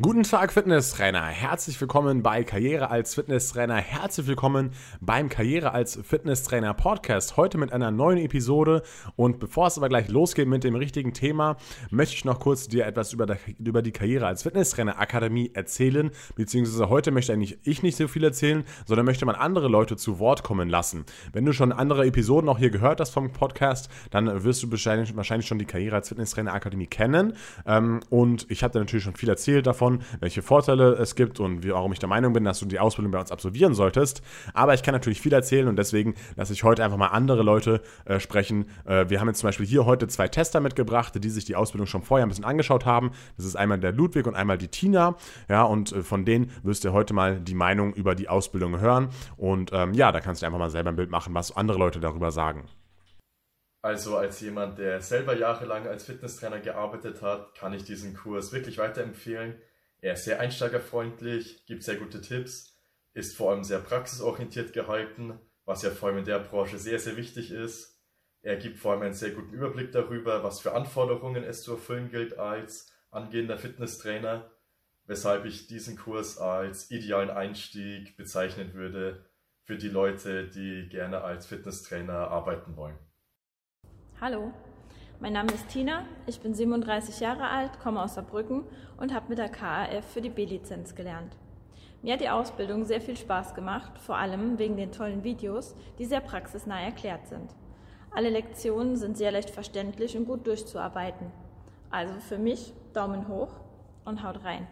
Guten Tag, Fitnesstrainer. Herzlich willkommen bei Karriere als Fitnesstrainer. Herzlich willkommen beim Karriere als Fitnesstrainer Podcast. Heute mit einer neuen Episode. Und bevor es aber gleich losgeht mit dem richtigen Thema, möchte ich noch kurz dir etwas über, die Karriere als Fitnesstrainer Akademie erzählen. Beziehungsweise heute möchte eigentlich ich nicht so viel erzählen, sondern möchte man andere Leute zu Wort kommen lassen. Wenn du schon andere Episoden auch hier gehört hast vom Podcast, dann wirst du wahrscheinlich, schon die Karriere als Fitnesstrainer Akademie kennen. Ähm, und ich habe dir natürlich schon viel erzählt davon davon, welche Vorteile es gibt und warum ich der Meinung bin, dass du die Ausbildung bei uns absolvieren solltest. Aber ich kann natürlich viel erzählen und deswegen lasse ich heute einfach mal andere Leute äh, sprechen. Äh, wir haben jetzt zum Beispiel hier heute zwei Tester mitgebracht, die sich die Ausbildung schon vorher ein bisschen angeschaut haben. Das ist einmal der Ludwig und einmal die Tina. Ja, und äh, von denen wirst du heute mal die Meinung über die Ausbildung hören. Und ähm, ja, da kannst du einfach mal selber ein Bild machen, was andere Leute darüber sagen. Also als jemand, der selber jahrelang als Fitnesstrainer gearbeitet hat, kann ich diesen Kurs wirklich weiterempfehlen. Er ist sehr einsteigerfreundlich, gibt sehr gute Tipps, ist vor allem sehr praxisorientiert gehalten, was ja vor allem in der Branche sehr, sehr wichtig ist. Er gibt vor allem einen sehr guten Überblick darüber, was für Anforderungen es zu erfüllen gilt als angehender Fitnesstrainer, weshalb ich diesen Kurs als idealen Einstieg bezeichnen würde für die Leute, die gerne als Fitnesstrainer arbeiten wollen. Hallo, mein Name ist Tina, ich bin 37 Jahre alt, komme aus Saarbrücken und habe mit der KAF für die B-Lizenz gelernt. Mir hat die Ausbildung sehr viel Spaß gemacht, vor allem wegen den tollen Videos, die sehr praxisnah erklärt sind. Alle Lektionen sind sehr leicht verständlich und gut durchzuarbeiten. Also für mich Daumen hoch und haut rein.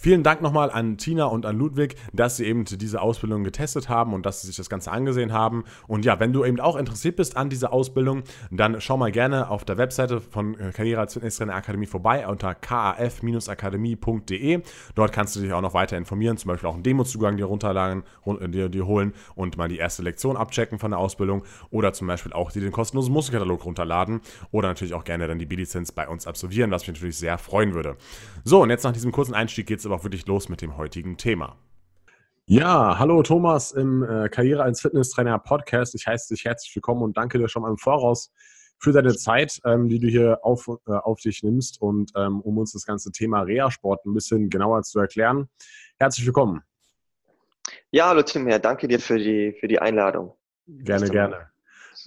Vielen Dank nochmal an Tina und an Ludwig, dass sie eben diese Ausbildung getestet haben und dass sie sich das Ganze angesehen haben. Und ja, wenn du eben auch interessiert bist an dieser Ausbildung, dann schau mal gerne auf der Webseite von äh, Karriere als Fitnesstrainer Akademie vorbei unter kaf-akademie.de. Dort kannst du dich auch noch weiter informieren, zum Beispiel auch einen Demozugang dir runterladen, äh, dir, dir holen und mal die erste Lektion abchecken von der Ausbildung oder zum Beispiel auch dir den kostenlosen Musterkatalog runterladen oder natürlich auch gerne dann die B-Lizenz bei uns absolvieren, was mich natürlich sehr freuen würde. So, und jetzt nach diesem kurzen Einstieg geht es aber auch wirklich los mit dem heutigen Thema. Ja, hallo Thomas im äh, Karriere als Fitnesstrainer Podcast. Ich heiße dich herzlich willkommen und danke dir schon mal im Voraus für deine Zeit, ähm, die du hier auf, äh, auf dich nimmst und ähm, um uns das ganze Thema Reha-Sport ein bisschen genauer zu erklären. Herzlich willkommen. Ja, hallo Tim, ja, danke dir für die, für die Einladung. Gerne, gerne.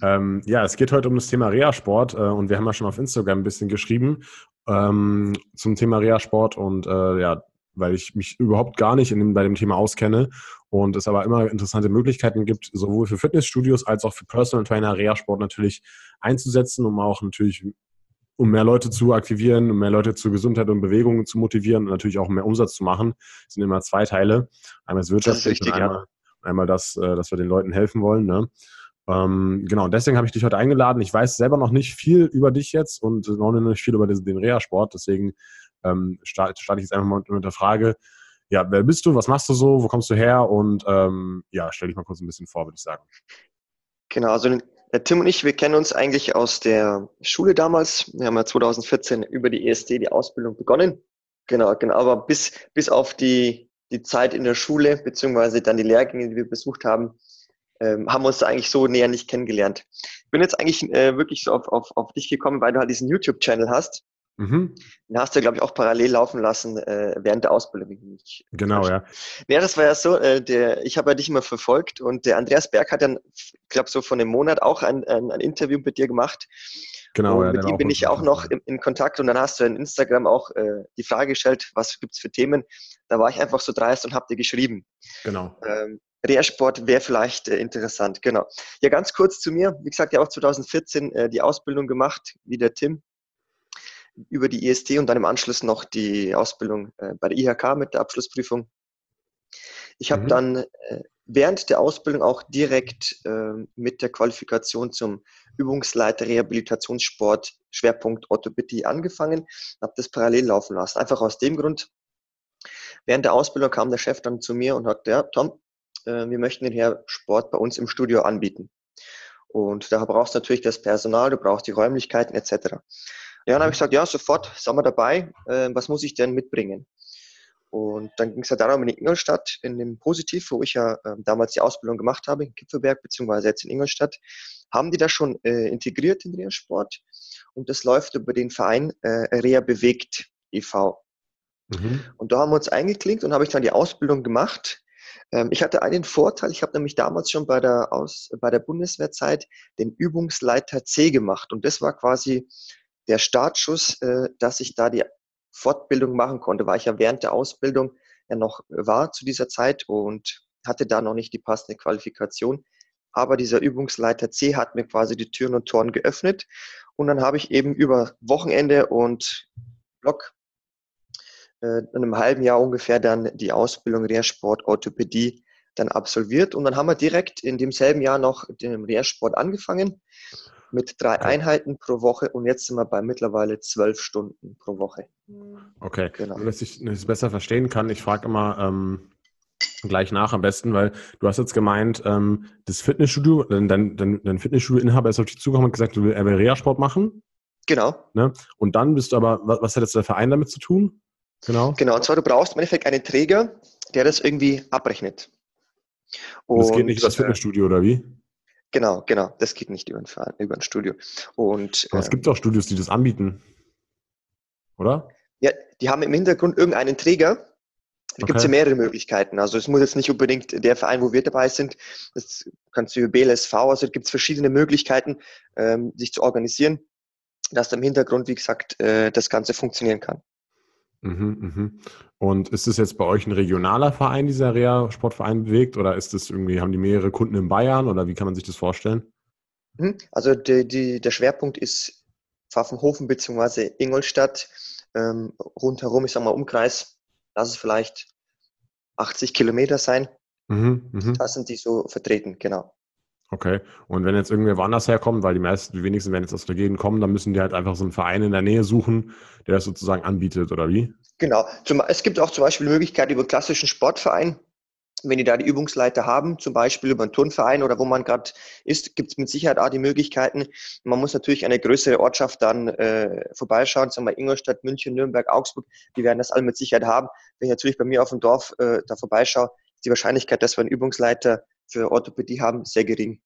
Ähm, ja, es geht heute um das Thema Reha-Sport äh, und wir haben ja schon auf Instagram ein bisschen geschrieben ähm, zum Thema Reha-Sport und äh, ja, weil ich mich überhaupt gar nicht in dem, bei dem Thema auskenne und es aber immer interessante Möglichkeiten gibt, sowohl für Fitnessstudios als auch für Personal Trainer, Reha-Sport natürlich einzusetzen, um auch natürlich um mehr Leute zu aktivieren, um mehr Leute zur Gesundheit und Bewegung zu motivieren und natürlich auch mehr Umsatz zu machen. Das sind immer zwei Teile. Einmal das Wirtschaftliche und einmal, einmal das, äh, dass wir den Leuten helfen wollen. Ne? Ähm, genau, deswegen habe ich dich heute eingeladen. Ich weiß selber noch nicht viel über dich jetzt und noch nicht viel über den, den Reha-Sport. Deswegen ähm, starte, ich jetzt einfach mal mit der Frage, ja, wer bist du, was machst du so, wo kommst du her und ähm, ja, stell dich mal kurz ein bisschen vor, würde ich sagen. Genau, also Tim und ich, wir kennen uns eigentlich aus der Schule damals. Wir haben ja 2014 über die ESD die Ausbildung begonnen. Genau, genau, aber bis, bis auf die, die Zeit in der Schule, beziehungsweise dann die Lehrgänge, die wir besucht haben, ähm, haben wir uns eigentlich so näher nicht kennengelernt. Ich bin jetzt eigentlich äh, wirklich so auf, auf, auf dich gekommen, weil du halt diesen YouTube-Channel hast. Mhm. Den hast du, glaube ich, auch parallel laufen lassen äh, während der Ausbildung. Genau, ja. Ja, das war ja so, äh, der, ich habe ja dich immer verfolgt und der Andreas Berg hat dann, ich glaube, so von einem Monat auch ein, ein, ein Interview mit dir gemacht. Genau, und ja, mit ihm bin ich auch noch in, in, Kontakt und dann hast du in Instagram auch äh, die Frage gestellt, was gibt es für Themen. Da war ich einfach so dreist und habe dir geschrieben. Genau. Ähm, Rehrsport wäre vielleicht äh, interessant, genau. Ja, ganz kurz zu mir. Wie gesagt, ja auch 2014 äh, die Ausbildung gemacht, wie der Tim über die IST und dann im Anschluss noch die Ausbildung äh, bei der IHK mit der Abschlussprüfung. Ich habe mhm. dann äh, während der Ausbildung auch direkt äh, mit der Qualifikation zum Übungsleiter Rehabilitationssport Schwerpunkt Orthopädie angefangen, habe das parallel laufen lassen. Einfach aus dem Grund, während der Ausbildung kam der Chef dann zu mir und sagte, ja, Tom, äh, wir möchten den Herr Sport bei uns im Studio anbieten. Und da brauchst du natürlich das Personal, du brauchst die Räumlichkeiten etc. Ja, dann habe ich gesagt, ja, sofort, sind wir dabei. Äh, was muss ich denn mitbringen? Und dann ging es ja darum, in Ingolstadt, in dem Positiv, wo ich ja äh, damals die Ausbildung gemacht habe, in Kipfelberg, beziehungsweise jetzt in Ingolstadt, haben die das schon äh, integriert in Reha-Sport. Und das läuft über den Verein äh, Reha Bewegt e.V. Mhm. Und da haben wir uns eingeklinkt und habe ich dann die Ausbildung gemacht. Ähm, ich hatte einen Vorteil, ich habe nämlich damals schon bei der, Aus, bei der Bundeswehrzeit den Übungsleiter C gemacht. Und das war quasi der Startschuss, äh, dass ich da die Fortbildung machen konnte, weil ich ja während der Ausbildung ja noch war zu dieser Zeit und hatte da noch nicht die passende Qualifikation. Aber dieser Übungsleiter C hat mir quasi die Türen und Toren geöffnet. Und dann habe ich eben über Wochenende und Block äh, in einem halben Jahr ungefähr dann die Ausbildung Rehrsport Orthopädie dann absolviert. Und dann haben wir direkt in demselben Jahr noch den Rehrsport angefangen mit drei Einheiten pro Woche und jetzt sind wir bei mittlerweile zwölf Stunden pro Woche. Okay, genau. Nur, dass ich es besser verstehen kann, ich frage immer ähm, gleich nach am besten, weil du hast jetzt gemeint, ähm, das Fitnessstudio, dein, dein, dein Fitnessstudio-Inhaber ist auf dich zugekommen und gesagt, du willst Reha-Sport machen. Genau. Ne? Und dann bist du aber, was, was hat jetzt der Verein damit zu tun? Genau. Genau, und zwar du brauchst im Endeffekt einen Träger, der das irgendwie abrechnet. Und das geht nicht über das äh, Fitnessstudio, oder wie? Genau, genau. Das geht nicht über ein, Verein, über ein Studio. Und, Aber es gibt auch Studios, die das anbieten. Oder? Ja, die haben im Hintergrund irgendeinen Träger. Da okay. gibt es ja mehrere Möglichkeiten. Also es muss jetzt nicht unbedingt der Verein, wo wir dabei sind. Das kannst du über BLSV, also gibt es verschiedene Möglichkeiten, ähm, sich zu organisieren, dass im Hintergrund, wie gesagt, äh, das Ganze funktionieren kann. Mhm, mhm. Und ist es jetzt bei euch ein regionaler Verein, dieser Rea-Sportverein bewegt, oder ist das irgendwie, haben die mehrere Kunden in Bayern oder wie kann man sich das vorstellen? Mhm. Also die, die, der Schwerpunkt ist Pfaffenhofen bzw. Ingolstadt. Ähm, rundherum, ich sag mal, Umkreis, lass es vielleicht 80 Kilometer sein. Mhm, mh. Da sind die so vertreten, genau. Okay. Und wenn jetzt irgendwer woanders herkommt, weil die meisten, die wenigsten werden jetzt aus der Gegend kommen, dann müssen die halt einfach so einen Verein in der Nähe suchen, der das sozusagen anbietet, oder wie? Genau. Es gibt auch zum Beispiel die Möglichkeit über klassischen Sportverein, wenn die da die Übungsleiter haben, zum Beispiel über einen Turnverein oder wo man gerade ist, gibt es mit Sicherheit auch die Möglichkeiten. Man muss natürlich eine größere Ortschaft dann äh, vorbeischauen, sagen wir Ingolstadt, München, Nürnberg, Augsburg, die werden das alle mit Sicherheit haben. Wenn ich natürlich bei mir auf dem Dorf äh, da vorbeischaue, ist die Wahrscheinlichkeit, dass wir einen Übungsleiter für Orthopädie haben, sehr gering.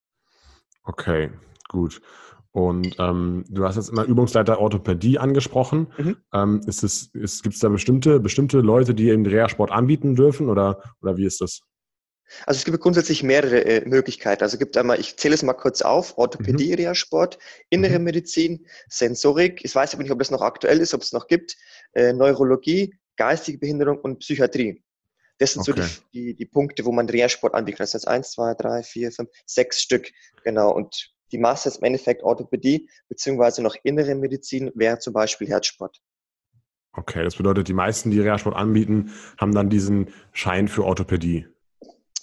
Okay, gut. Und ähm, du hast jetzt immer Übungsleiter Orthopädie angesprochen. Mhm. Ähm, ist es, ist, gibt es da bestimmte, bestimmte Leute, die eben Reha-Sport anbieten dürfen oder, oder wie ist das? Also es gibt grundsätzlich mehrere äh, Möglichkeiten. Also es gibt einmal, ich zähle es mal kurz auf, Orthopädie, mhm. Reha-Sport, innere mhm. Medizin, Sensorik, ich weiß aber nicht, ob das noch aktuell ist, ob es noch gibt, äh, Neurologie, geistige Behinderung und Psychiatrie. Das sind okay. so die, die, die, Punkte, wo man Reha-Sport anbietet. Das sind eins, zwei, drei, vier, fünf, sechs Stück. Genau. Und die Masse ist im Endeffekt Orthopädie, beziehungsweise noch innere Medizin wäre zum Beispiel Herzsport. Okay, das bedeutet, die meisten, die Reha-Sport anbieten, haben dann diesen Schein für Orthopädie.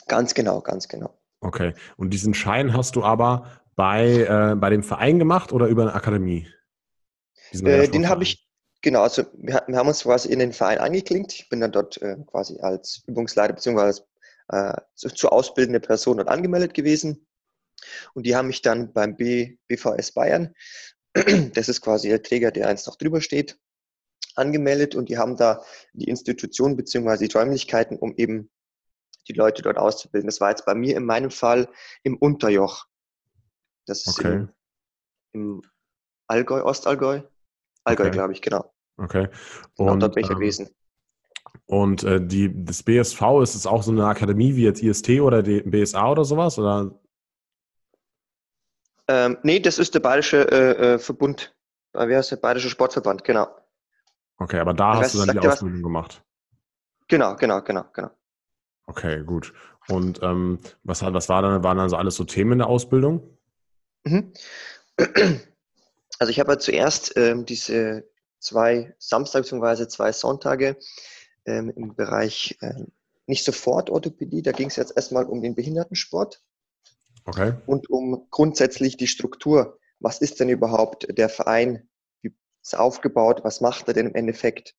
Ganz genau, ganz genau. Okay. Und diesen Schein hast du aber bei, äh, bei dem Verein gemacht oder über eine Akademie? Äh, den habe ich, Genau, also wir, wir, haben uns quasi in den Verein angeklinkt. Ich bin dann dort äh, quasi als Übungsleiter bzw. Äh, zu, zu, ausbildende Person dort angemeldet gewesen. Und die haben mich dann beim B, BVS Bayern, das ist quasi der Träger, der eins noch drüber steht, angemeldet und die haben da die Institution bzw. die Räumlichkeiten, um eben die Leute dort auszubilden. Das war jetzt bei mir in meinem Fall im Unterjoch. Das ist okay. im, im Allgäu, Ostallgäu. Allgäu, okay. glaube ich, genau. Okay. Und, dort bin ich ähm, gewesen. Und äh, die, das BSV, ist es auch so eine Akademie wie jetzt IST oder die BSA oder sowas? Oder? Ähm, nee, das ist der Bayerische äh, äh Verbund. Äh, wie heißt der? Bayerische Sportverband, genau. Okay, aber da ich hast weiß, du dann die Ausbildung was? gemacht. Genau, genau, genau, genau. Okay, gut. Und ähm, was, was war dann, waren dann so alles so Themen in der Ausbildung? Mhm. Also ich habe halt zuerst ähm, diese zwei Samstage bzw. zwei Sonntage ähm, im Bereich äh, nicht sofort Orthopädie, da ging es jetzt erstmal um den Behindertensport okay. und um grundsätzlich die Struktur. Was ist denn überhaupt der Verein? Wie ist es aufgebaut? Was macht er denn im Endeffekt?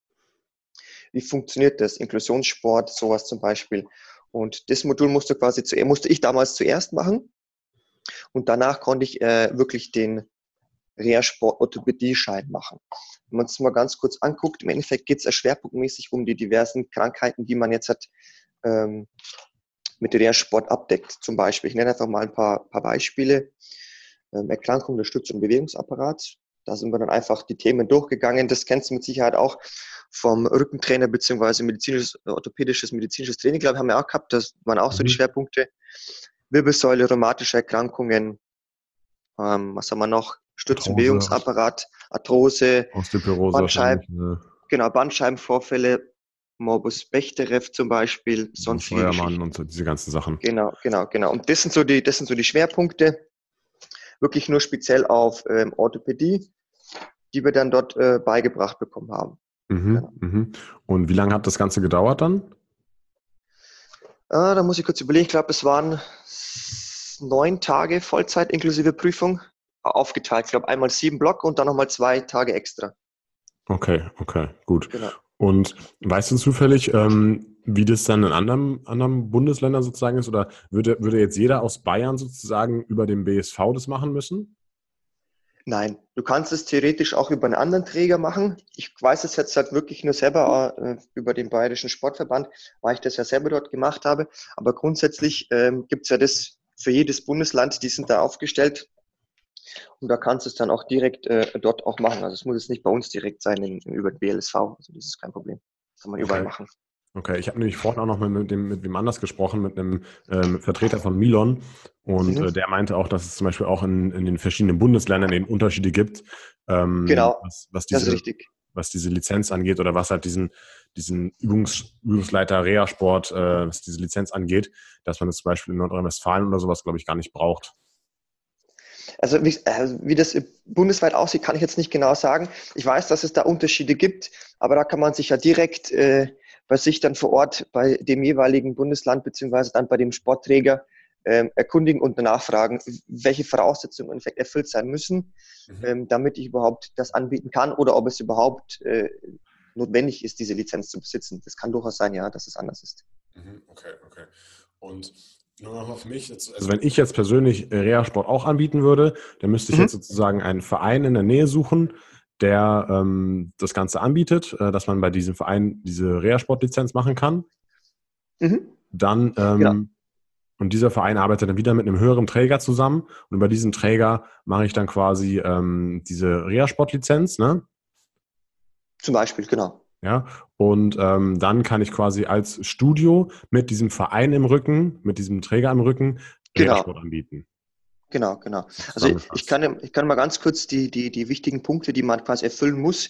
Wie funktioniert das? Inklusionssport, sowas zum Beispiel. Und das Modul musste quasi zu, musste ich damals zuerst machen. Und danach konnte ich äh, wirklich den Reha-Sport-Orthopädie-Schein machen. Wenn man es mal ganz kurz anguckt, im Endeffekt geht es ja schwerpunktmäßig um die diversen Krankheiten, die man jetzt hat, ähm, mit Reha-Sport abdeckt. Zum Beispiel, ich nenne einfach mal ein paar, paar Beispiele. Ähm, Erkrankung des Stütz- und Bewegungsapparats, Da sind wir dann einfach die Themen durchgegangen. Das kennst du mit Sicherheit auch vom Rückentrainer beziehungsweise medizinisches, orthopädisches medizinisches Training, glaube ich, haben wir auch gehabt. Das waren auch so die mhm. Schwerpunkte. Wirbelsäule, rheumatische Erkrankungen, ähm, was haben wir noch? Stützenbewegungsapparat, Arthrose, Bandscheiben, ne? genau, Bandscheibenvorfälle, Morbus Bechterew zum Beispiel, sonst Feuermann und so diese ganzen Sachen. Genau, genau, genau. Und das sind so die, das sind so die Schwerpunkte, wirklich nur speziell auf ähm, Orthopädie, die wir dann dort äh, beigebracht bekommen haben. Mhm, genau. mhm. Und wie lange hat das Ganze gedauert dann? Äh, da muss ich kurz überlegen. Ich glaube, es waren neun Tage Vollzeit inklusive Prüfung aufgeteilt. Ich glaube, einmal sieben Block und dann nochmal zwei Tage extra. Okay, okay, gut. Genau. Und weißt du zufällig, ähm, wie das dann in anderen, anderen Bundesländern sozusagen ist? Oder würde, würde jetzt jeder aus Bayern sozusagen über den BSV das machen müssen? Nein, du kannst es theoretisch auch über einen anderen Träger machen. Ich weiß es jetzt halt wirklich nur selber äh, über den Bayerischen Sportverband, weil ich das ja selber dort gemacht habe. Aber grundsätzlich ähm, gibt es ja das für jedes Bundesland, die sind da aufgestellt. Und da kannst du es dann auch direkt äh, dort auch machen. Also es muss jetzt nicht bei uns direkt sein in, über BLSV. Also das ist kein Problem. Das kann man überall okay. machen. Okay, ich habe nämlich vorhin auch noch mit, mit, dem, mit wem anders gesprochen, mit einem ähm, Vertreter von Milon. Und mhm. äh, der meinte auch, dass es zum Beispiel auch in, in den verschiedenen Bundesländern eben Unterschiede gibt. Ähm, genau, was, was diese. Was diese Lizenz angeht oder was halt diesen, diesen Übungs, Übungsleiter Reha-Sport, äh, was diese Lizenz angeht, dass man das zum Beispiel in Nordrhein-Westfalen oder sowas, glaube ich, gar nicht braucht. Also wie, äh, wie, das bundesweit aussieht, kann ich jetzt nicht genau sagen. Ich weiß, dass es da Unterschiede gibt, aber da kann man sich ja direkt äh, bei sich dann vor Ort bei dem jeweiligen Bundesland beziehungsweise dann bei dem Sportträger ähm, erkundigen und nachfragen, welche Voraussetzungen erfüllt sein müssen, mhm. ähm, damit ich überhaupt das anbieten kann oder ob es überhaupt äh, notwendig ist, diese Lizenz zu besitzen. Das kann durchaus sein, ja, dass es anders ist. Mhm. Okay, okay. Und nochmal für mich, jetzt, also wenn ich jetzt persönlich Reha-Sport auch anbieten würde, dann müsste ich mhm. jetzt sozusagen einen Verein in der Nähe suchen, der ähm, das Ganze anbietet, äh, dass man bei diesem Verein diese Reha-Sport-Lizenz machen kann. Mhm. Dann, ähm, ja. und dieser Verein arbeitet dann wieder mit einem höheren Träger zusammen und über diesen Träger mache ich dann quasi ähm, diese Reha-Sport-Lizenz, ne? Zum Beispiel, genau. Ja, und ähm, dann kann ich quasi als Studio mit diesem Verein im Rücken, mit diesem Träger im Rücken, genau. Reha-Sport anbieten. Genau, genau. Also ich, ich, kann, ich kann mal ganz kurz die, die, die wichtigen Punkte, die man quasi erfüllen muss,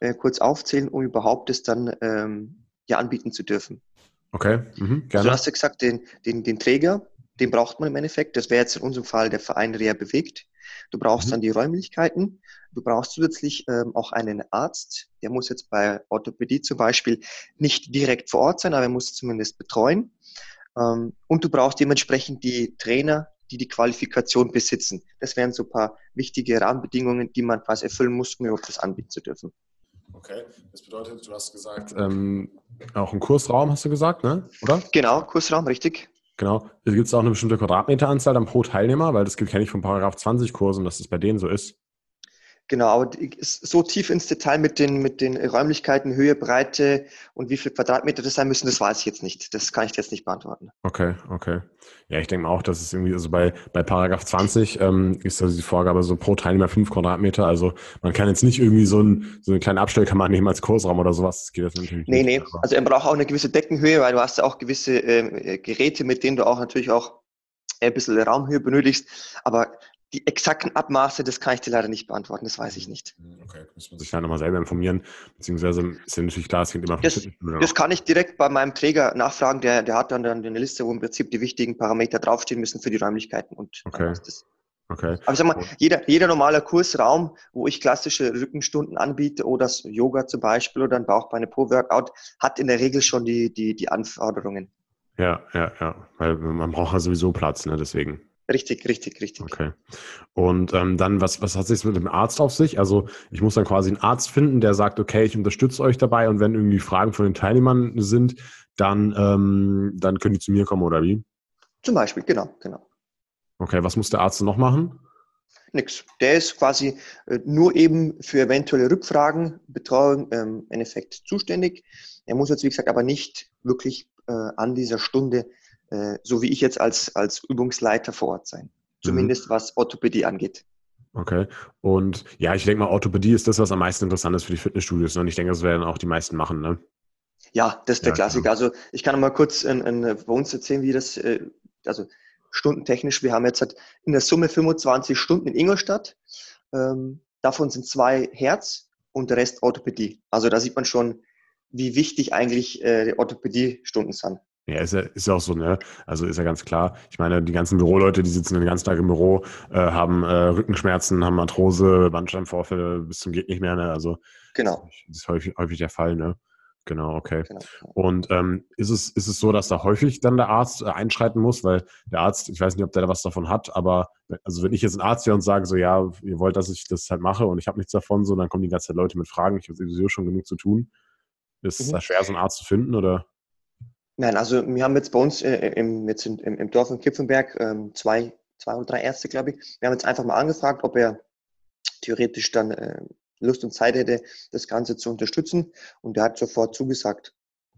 äh, kurz aufzählen, um überhaupt es dann ähm, ja anbieten zu dürfen. Okay, mhm, gerne. Also du hast ja gesagt, den, den, den Träger, den braucht man im Endeffekt. Das wäre jetzt in unserem Fall der Verein Reha bewegt. Du brauchst mhm. dann die Räumlichkeiten. Du brauchst zusätzlich ähm, auch einen Arzt. Der muss jetzt bei Orthopädie zum Beispiel nicht direkt vor Ort sein, aber er muss zumindest betreuen. Ähm, und du brauchst dementsprechend die Trainer, die die Qualifikation besitzen. Das wären so ein paar wichtige Rahmenbedingungen, die man quasi erfüllen muss, um überhaupt das anbieten zu dürfen. Okay, das bedeutet, du hast gesagt, ähm, auch ein Kursraum hast du gesagt, ne? oder? Genau, Kursraum, richtig. Genau. Gibt es auch eine bestimmte Quadratmeteranzahl dann pro Teilnehmer? Weil das kenne ich von Paragraph 20 Kursen, dass das bei denen so ist. Genau, aber so tief ins Detail mit den, mit den Räumlichkeiten, Höhe, Breite und wie viele Quadratmeter das sein müssen, das weiß ich jetzt nicht. Das kann ich jetzt nicht beantworten. Okay, okay. Ja, ich denke auch, dass es irgendwie, also bei, bei Paragraph 20 ähm, ist also die Vorgabe so pro Teilnehmer fünf Quadratmeter. Also man kann jetzt nicht irgendwie so, ein, so eine kleine Abstellkammer nehmen als Kursraum oder sowas. Das geht jetzt natürlich nee, nicht. Nee, nee. Also er braucht auch eine gewisse Deckenhöhe, weil du hast ja auch gewisse ähm, Geräte, mit denen du auch natürlich auch ein bisschen Raumhöhe benötigst. Aber die exakten Abmaße, das kann ich dir leider nicht beantworten, das weiß ich nicht. Hm, okay, muss man sich da nochmal selber informieren, beziehungsweise ist ja natürlich klar, es hängt immer von Das, das kann ich direkt bei meinem Träger nachfragen, der, der hat dann, dann eine Liste, wo im Prinzip die wichtigen Parameter draufstehen müssen für die Räumlichkeiten und okay. Okay. Aber sag mal, jeder, jeder normale Kursraum, wo ich klassische Rückenstunden anbiete oder das Yoga zum Beispiel oder ein Bauchbeine pro Workout, hat in der Regel schon die, die, die Anforderungen. Ja, ja, ja, weil man braucht ja sowieso Platz, ne, deswegen. Richtig, richtig, richtig. Okay. Und ähm, dann, was, was hat sich mit dem Arzt auf sich? Also ich muss dann quasi einen Arzt finden, der sagt, okay, ich unterstütze euch dabei und wenn irgendwie Fragen von den Teilnehmern sind, dann, ähm, dann können die zu mir kommen oder wie? Zum Beispiel, genau, genau. Okay, was muss der Arzt noch machen? Nix. Der ist quasi äh, nur eben für eventuelle Rückfragen, Betreuung ähm, im Endeffekt zuständig. Er muss jetzt, wie gesagt, aber nicht wirklich äh, an dieser Stunde äh, so wie ich jetzt als, als Übungsleiter vor Ort sein. Zumindest mhm. was Orthopädie angeht. Okay. Und ja, ich denke mal, Orthopädie ist das, was am meisten interessant ist für die Fitnessstudios. Ne? Und ich denke, das werden auch die meisten machen, ne? Ja, das ist der ja, Klassiker. Genau. Also ich kann mal kurz in, in, bei uns erzählen, wie das, äh, also stundentechnisch, wir haben jetzt halt in der Summe 25 Stunden in Ingolstadt. Ähm, davon sind zwei Herz und der Rest Orthopädie. Also da sieht man schon, wie wichtig eigentlich äh, Orthopädie-Stunden sind. Ja, ist ja, ist ja auch so, ne? Also ist ja ganz klar. Ich meine, die ganzen Büroleute, die sitzen den ganzen Tag im Büro, äh, haben äh, Rückenschmerzen, haben Arthrose, Bandscheibenvorfälle bis zum geht nicht mehr, ne? Also genau. das ist häufig, häufig der Fall, ne? Genau, okay. Genau. Und ähm, ist, es, ist es so, dass da häufig dann der Arzt äh, einschreiten muss? Weil der Arzt, ich weiß nicht, ob der da was davon hat, aber also wenn ich jetzt ein Arzt wäre und sage so, ja, ihr wollt, dass ich das halt mache und ich habe nichts davon, so, dann kommen die ganze Zeit Leute mit Fragen, ich habe sowieso schon genug zu tun. Ist es mhm. da schwer, so einen Arzt zu finden, oder? Nein, also wir haben jetzt bei uns äh, im, jetzt im, im Dorf in Kipfenberg ähm, zwei, zwei oder drei Ärzte, glaube ich. Wir haben jetzt einfach mal angefragt, ob er theoretisch dann äh, Lust und Zeit hätte, das Ganze zu unterstützen. Und der hat sofort zugesagt.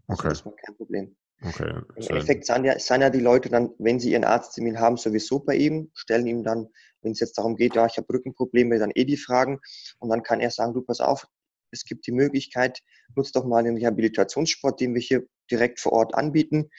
Also okay. Das war kein Problem. Okay. Im Endeffekt sind ja, sind ja die Leute dann, wenn sie ihren Arzttermin haben, sowieso bei ihm, stellen ihm dann, wenn es jetzt darum geht, ja, ich habe Rückenprobleme, dann eh die Fragen. Und dann kann er sagen, du pass auf, es gibt die Möglichkeit, nutzt doch mal den Rehabilitationssport, den wir hier direkt vor Ort anbieten.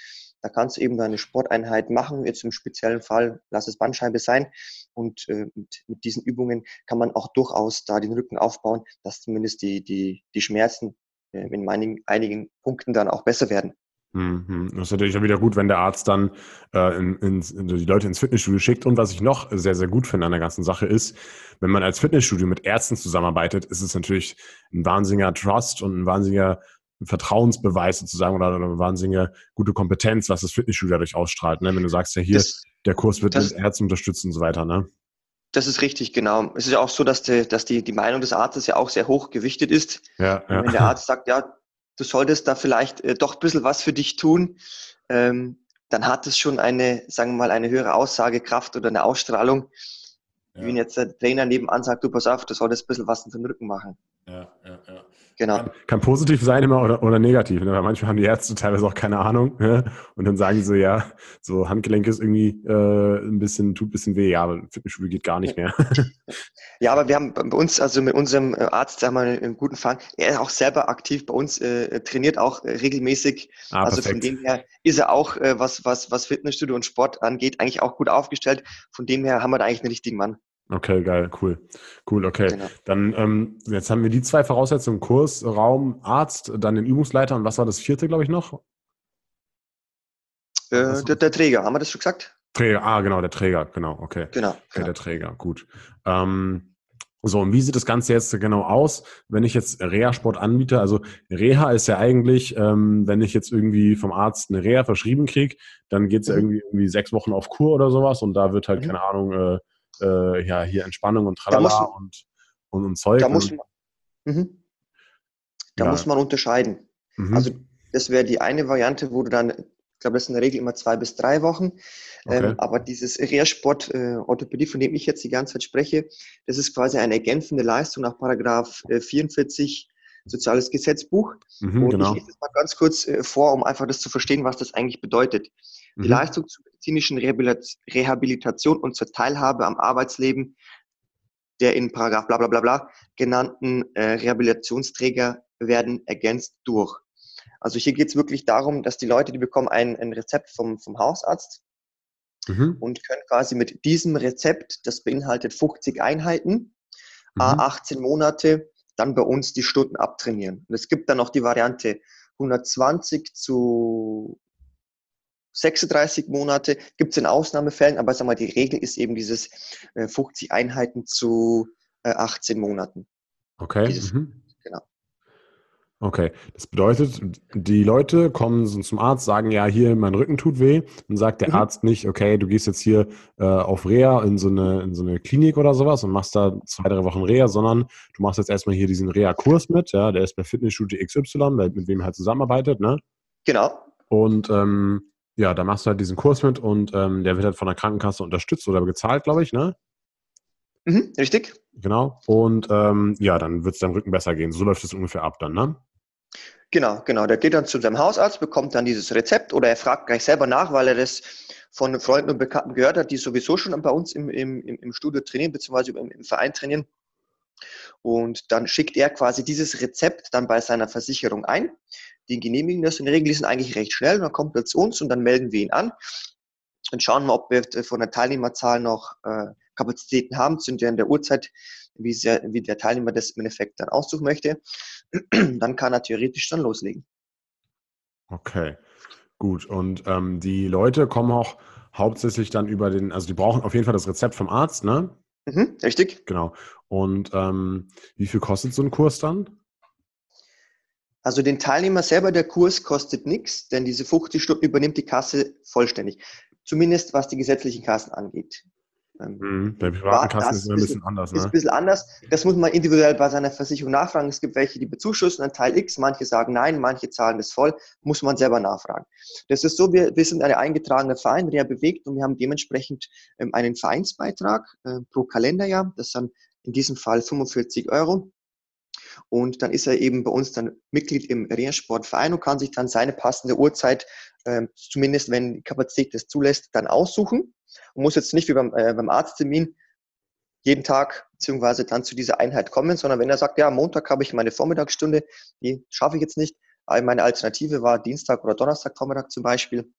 Da kannst du eben deine Sporteinheit machen. Jetzt im speziellen Fall, lass es Bandscheibe sein. Und äh, mit, mit, diesen Übungen kann man auch durchaus da den Rücken aufbauen, dass zumindest die, die, die Schmerzen äh, in einigen, einigen Punkten dann auch besser werden. Mhm. Das ist natürlich auch wieder gut, wenn der Arzt dann äh, in, in, die Leute ins Fitnessstudio schickt. Und was ich noch sehr, sehr gut finde an der ganzen Sache ist, wenn man als Fitnessstudio mit Ärzten zusammenarbeitet, ist es natürlich ein wahnsinniger Trust und ein wahnsinniger Vertrauensbeweis sozusagen oder eine wahnsinnige gute Kompetenz, was das Fitnessstudio dadurch ausstrahlt. Ne? Wenn du sagst, ja hier, das, der Kurs wird das, mit Ärzten unterstützt und so weiter. Ne? Das ist richtig, genau. Es ist ja auch so, dass, die, dass die, die Meinung des Arztes ja auch sehr hoch gewichtet ist. Ja, ja. Wenn der Arzt sagt, ja, du solltest da vielleicht äh, doch ein bisschen was für dich tun, ähm, dann hat es schon eine, sagen wir mal, eine höhere Aussagekraft oder eine Ausstrahlung, ja. wie wenn jetzt der Trainer nebenan sagt, du pass auf, du solltest ein bisschen was für den Rücken machen. Ja, ja, ja. Genau. Kann, kann, positiv sein immer oder, oder negativ. Ne? Weil manchmal haben die Ärzte teilweise auch keine Ahnung. Ne? Und dann sagen sie so, ja, so Handgelenk ist irgendwie äh, ein bisschen, tut ein bisschen weh. Ja, aber Fitnessstudio geht gar nicht mehr. ja, aber wir haben bei uns, also mit unserem äh, Arzt, sagen wir mal, einen guten Fang. Er ist auch selber aktiv bei uns, äh, trainiert auch äh, regelmäßig. Ah, also perfekt. von dem her ist er auch, äh, was, was, was Fitnessstudio und Sport angeht, eigentlich auch gut aufgestellt. Von dem her haben wir da eigentlich einen richtigen Mann. Okay, geil, cool. Cool, okay. Genau. Dann, ähm, jetzt haben wir die zwei Voraussetzungen, Kurs, Raum, Arzt, dann den Übungsleiter und was war das vierte, glaube ich, noch? Äh, der, der, Träger, haben wir das schon gesagt? Träger, ah, genau, der Träger, genau, okay. Genau. Okay, genau. der Träger, gut. Ähm, so, und wie sieht das Ganze jetzt genau aus, wenn ich jetzt Reha-Sport anbiete? Also Reha ist ja eigentlich, ähm, wenn ich jetzt irgendwie vom Arzt eine Reha verschrieben kriege, dann geht es mhm. ja irgendwie, irgendwie sechs Wochen auf Kur oder sowas und da wird halt, mhm. keine Ahnung, äh, äh, ja, hier Entspannung und Tralala und, und, und Zeug. Da, muss man, mhm. da ja. muss man unterscheiden. Mhm. Also das wäre die eine Variante, wo du dann, ich glaube, das ist in der Regel immer zwei bis drei Wochen. Ähm, okay. Ähm, aber dieses Reha-Sport, äh, Orthopädie, von dem ich jetzt die ganze Zeit spreche, das ist quasi eine ergänzende Leistung nach Paragraph äh, 44 Soziales Gesetzbuch. Mhm, und genau. ich lese das mal ganz kurz äh, vor, um einfach das zu verstehen, was das eigentlich bedeutet. Die mhm. Leistung zur medizinischen Rehabilitation und zur Teilhabe am Arbeitsleben der in Paragraph bla bla bla bla genannten äh, Rehabilitationsträger werden ergänzt durch. Also hier geht es wirklich darum, dass die Leute, die bekommen ein, ein Rezept vom, vom Hausarzt mhm. und können quasi mit diesem Rezept, das beinhaltet 50 Einheiten, mhm. 18 Monate, dann bei uns die Stunden abtrainieren. Und es gibt dann noch die Variante 120 zu 36 Monate gibt es in Ausnahmefällen, aber sag mal, die Regel ist eben dieses äh, 50 Einheiten zu äh, 18 Monaten. Okay. Dieses, mhm. Genau. Okay, das bedeutet, die Leute kommen zum Arzt, sagen ja, hier, mein Rücken tut weh. Dann sagt der mhm. Arzt nicht, okay, du gehst jetzt hier äh, auf Reha in so, eine, in so eine Klinik oder sowas und machst da zwei, drei Wochen Reha, sondern du machst jetzt erstmal hier diesen Reha-Kurs mit, ja, der ist bei Fitnessstudio XY, mit wem er halt zusammenarbeitet, ne? Genau. Und ähm, ja, da machst du halt diesen Kurs mit und ähm, der wird halt von der Krankenkasse unterstützt oder gezahlt, glaube ich, ne? Mhm, richtig. Genau. Und ähm, ja, dann wird es deinem Rücken besser gehen. So läuft es ungefähr ab dann, ne? Genau, genau. Der geht dann zu seinem Hausarzt, bekommt dann dieses Rezept oder er fragt gleich selber nach, weil er das von Freunden und Bekannten gehört hat, die sowieso schon bei uns im, im, im Studio trainieren, beziehungsweise im, im Verein trainieren. Und dann schickt er quasi dieses Rezept dann bei seiner Versicherung ein. Die genehmigen das. In der Regel sind eigentlich recht schnell. Dann kommt er zu uns und dann melden wir ihn an und schauen mal, ob wir von der Teilnehmerzahl noch äh, Kapazitäten haben, zu der Uhrzeit, wie, sehr, wie der Teilnehmer das im Endeffekt dann aussuchen möchte. dann kann er theoretisch dann loslegen. Okay, gut. Und ähm, die Leute kommen auch hauptsächlich dann über den, also die brauchen auf jeden Fall das Rezept vom Arzt, ne? Mhm, richtig. Genau. Und ähm, wie viel kostet so ein Kurs dann? Also den Teilnehmer selber der Kurs kostet nichts, denn diese 50 Stunden übernimmt die Kasse vollständig. Zumindest was die gesetzlichen Kassen angeht. Ähm, mhm, bei privaten Kassen ist es ein bisschen anders. Ne? Ist ein bisschen anders. Das muss man individuell bei seiner Versicherung nachfragen. Es gibt welche, die bezuschussen einen Teil X, manche sagen nein, manche zahlen das voll, muss man selber nachfragen. Das ist so, wir, wir sind eine eingetragene Verein, der bewegt und wir haben dementsprechend ähm, einen Vereinsbeitrag äh, pro Kalenderjahr. Das sind in diesem Fall 45 Euro. Und dann ist er eben bei uns dann Mitglied im Reha-Sportverein und kann sich dann seine passende Uhrzeit, äh, zumindest wenn die Kapazität das zulässt, dann aussuchen. Und muss jetzt nicht wie beim, äh, beim Arzttermin jeden Tag beziehungsweise dann zu dieser Einheit kommen, sondern wenn er sagt, ja, Montag habe ich meine Vormittagsstunde, die schaffe ich jetzt nicht, aber meine Alternative war Dienstag oder Donnerstag Vormittag zum Beispiel,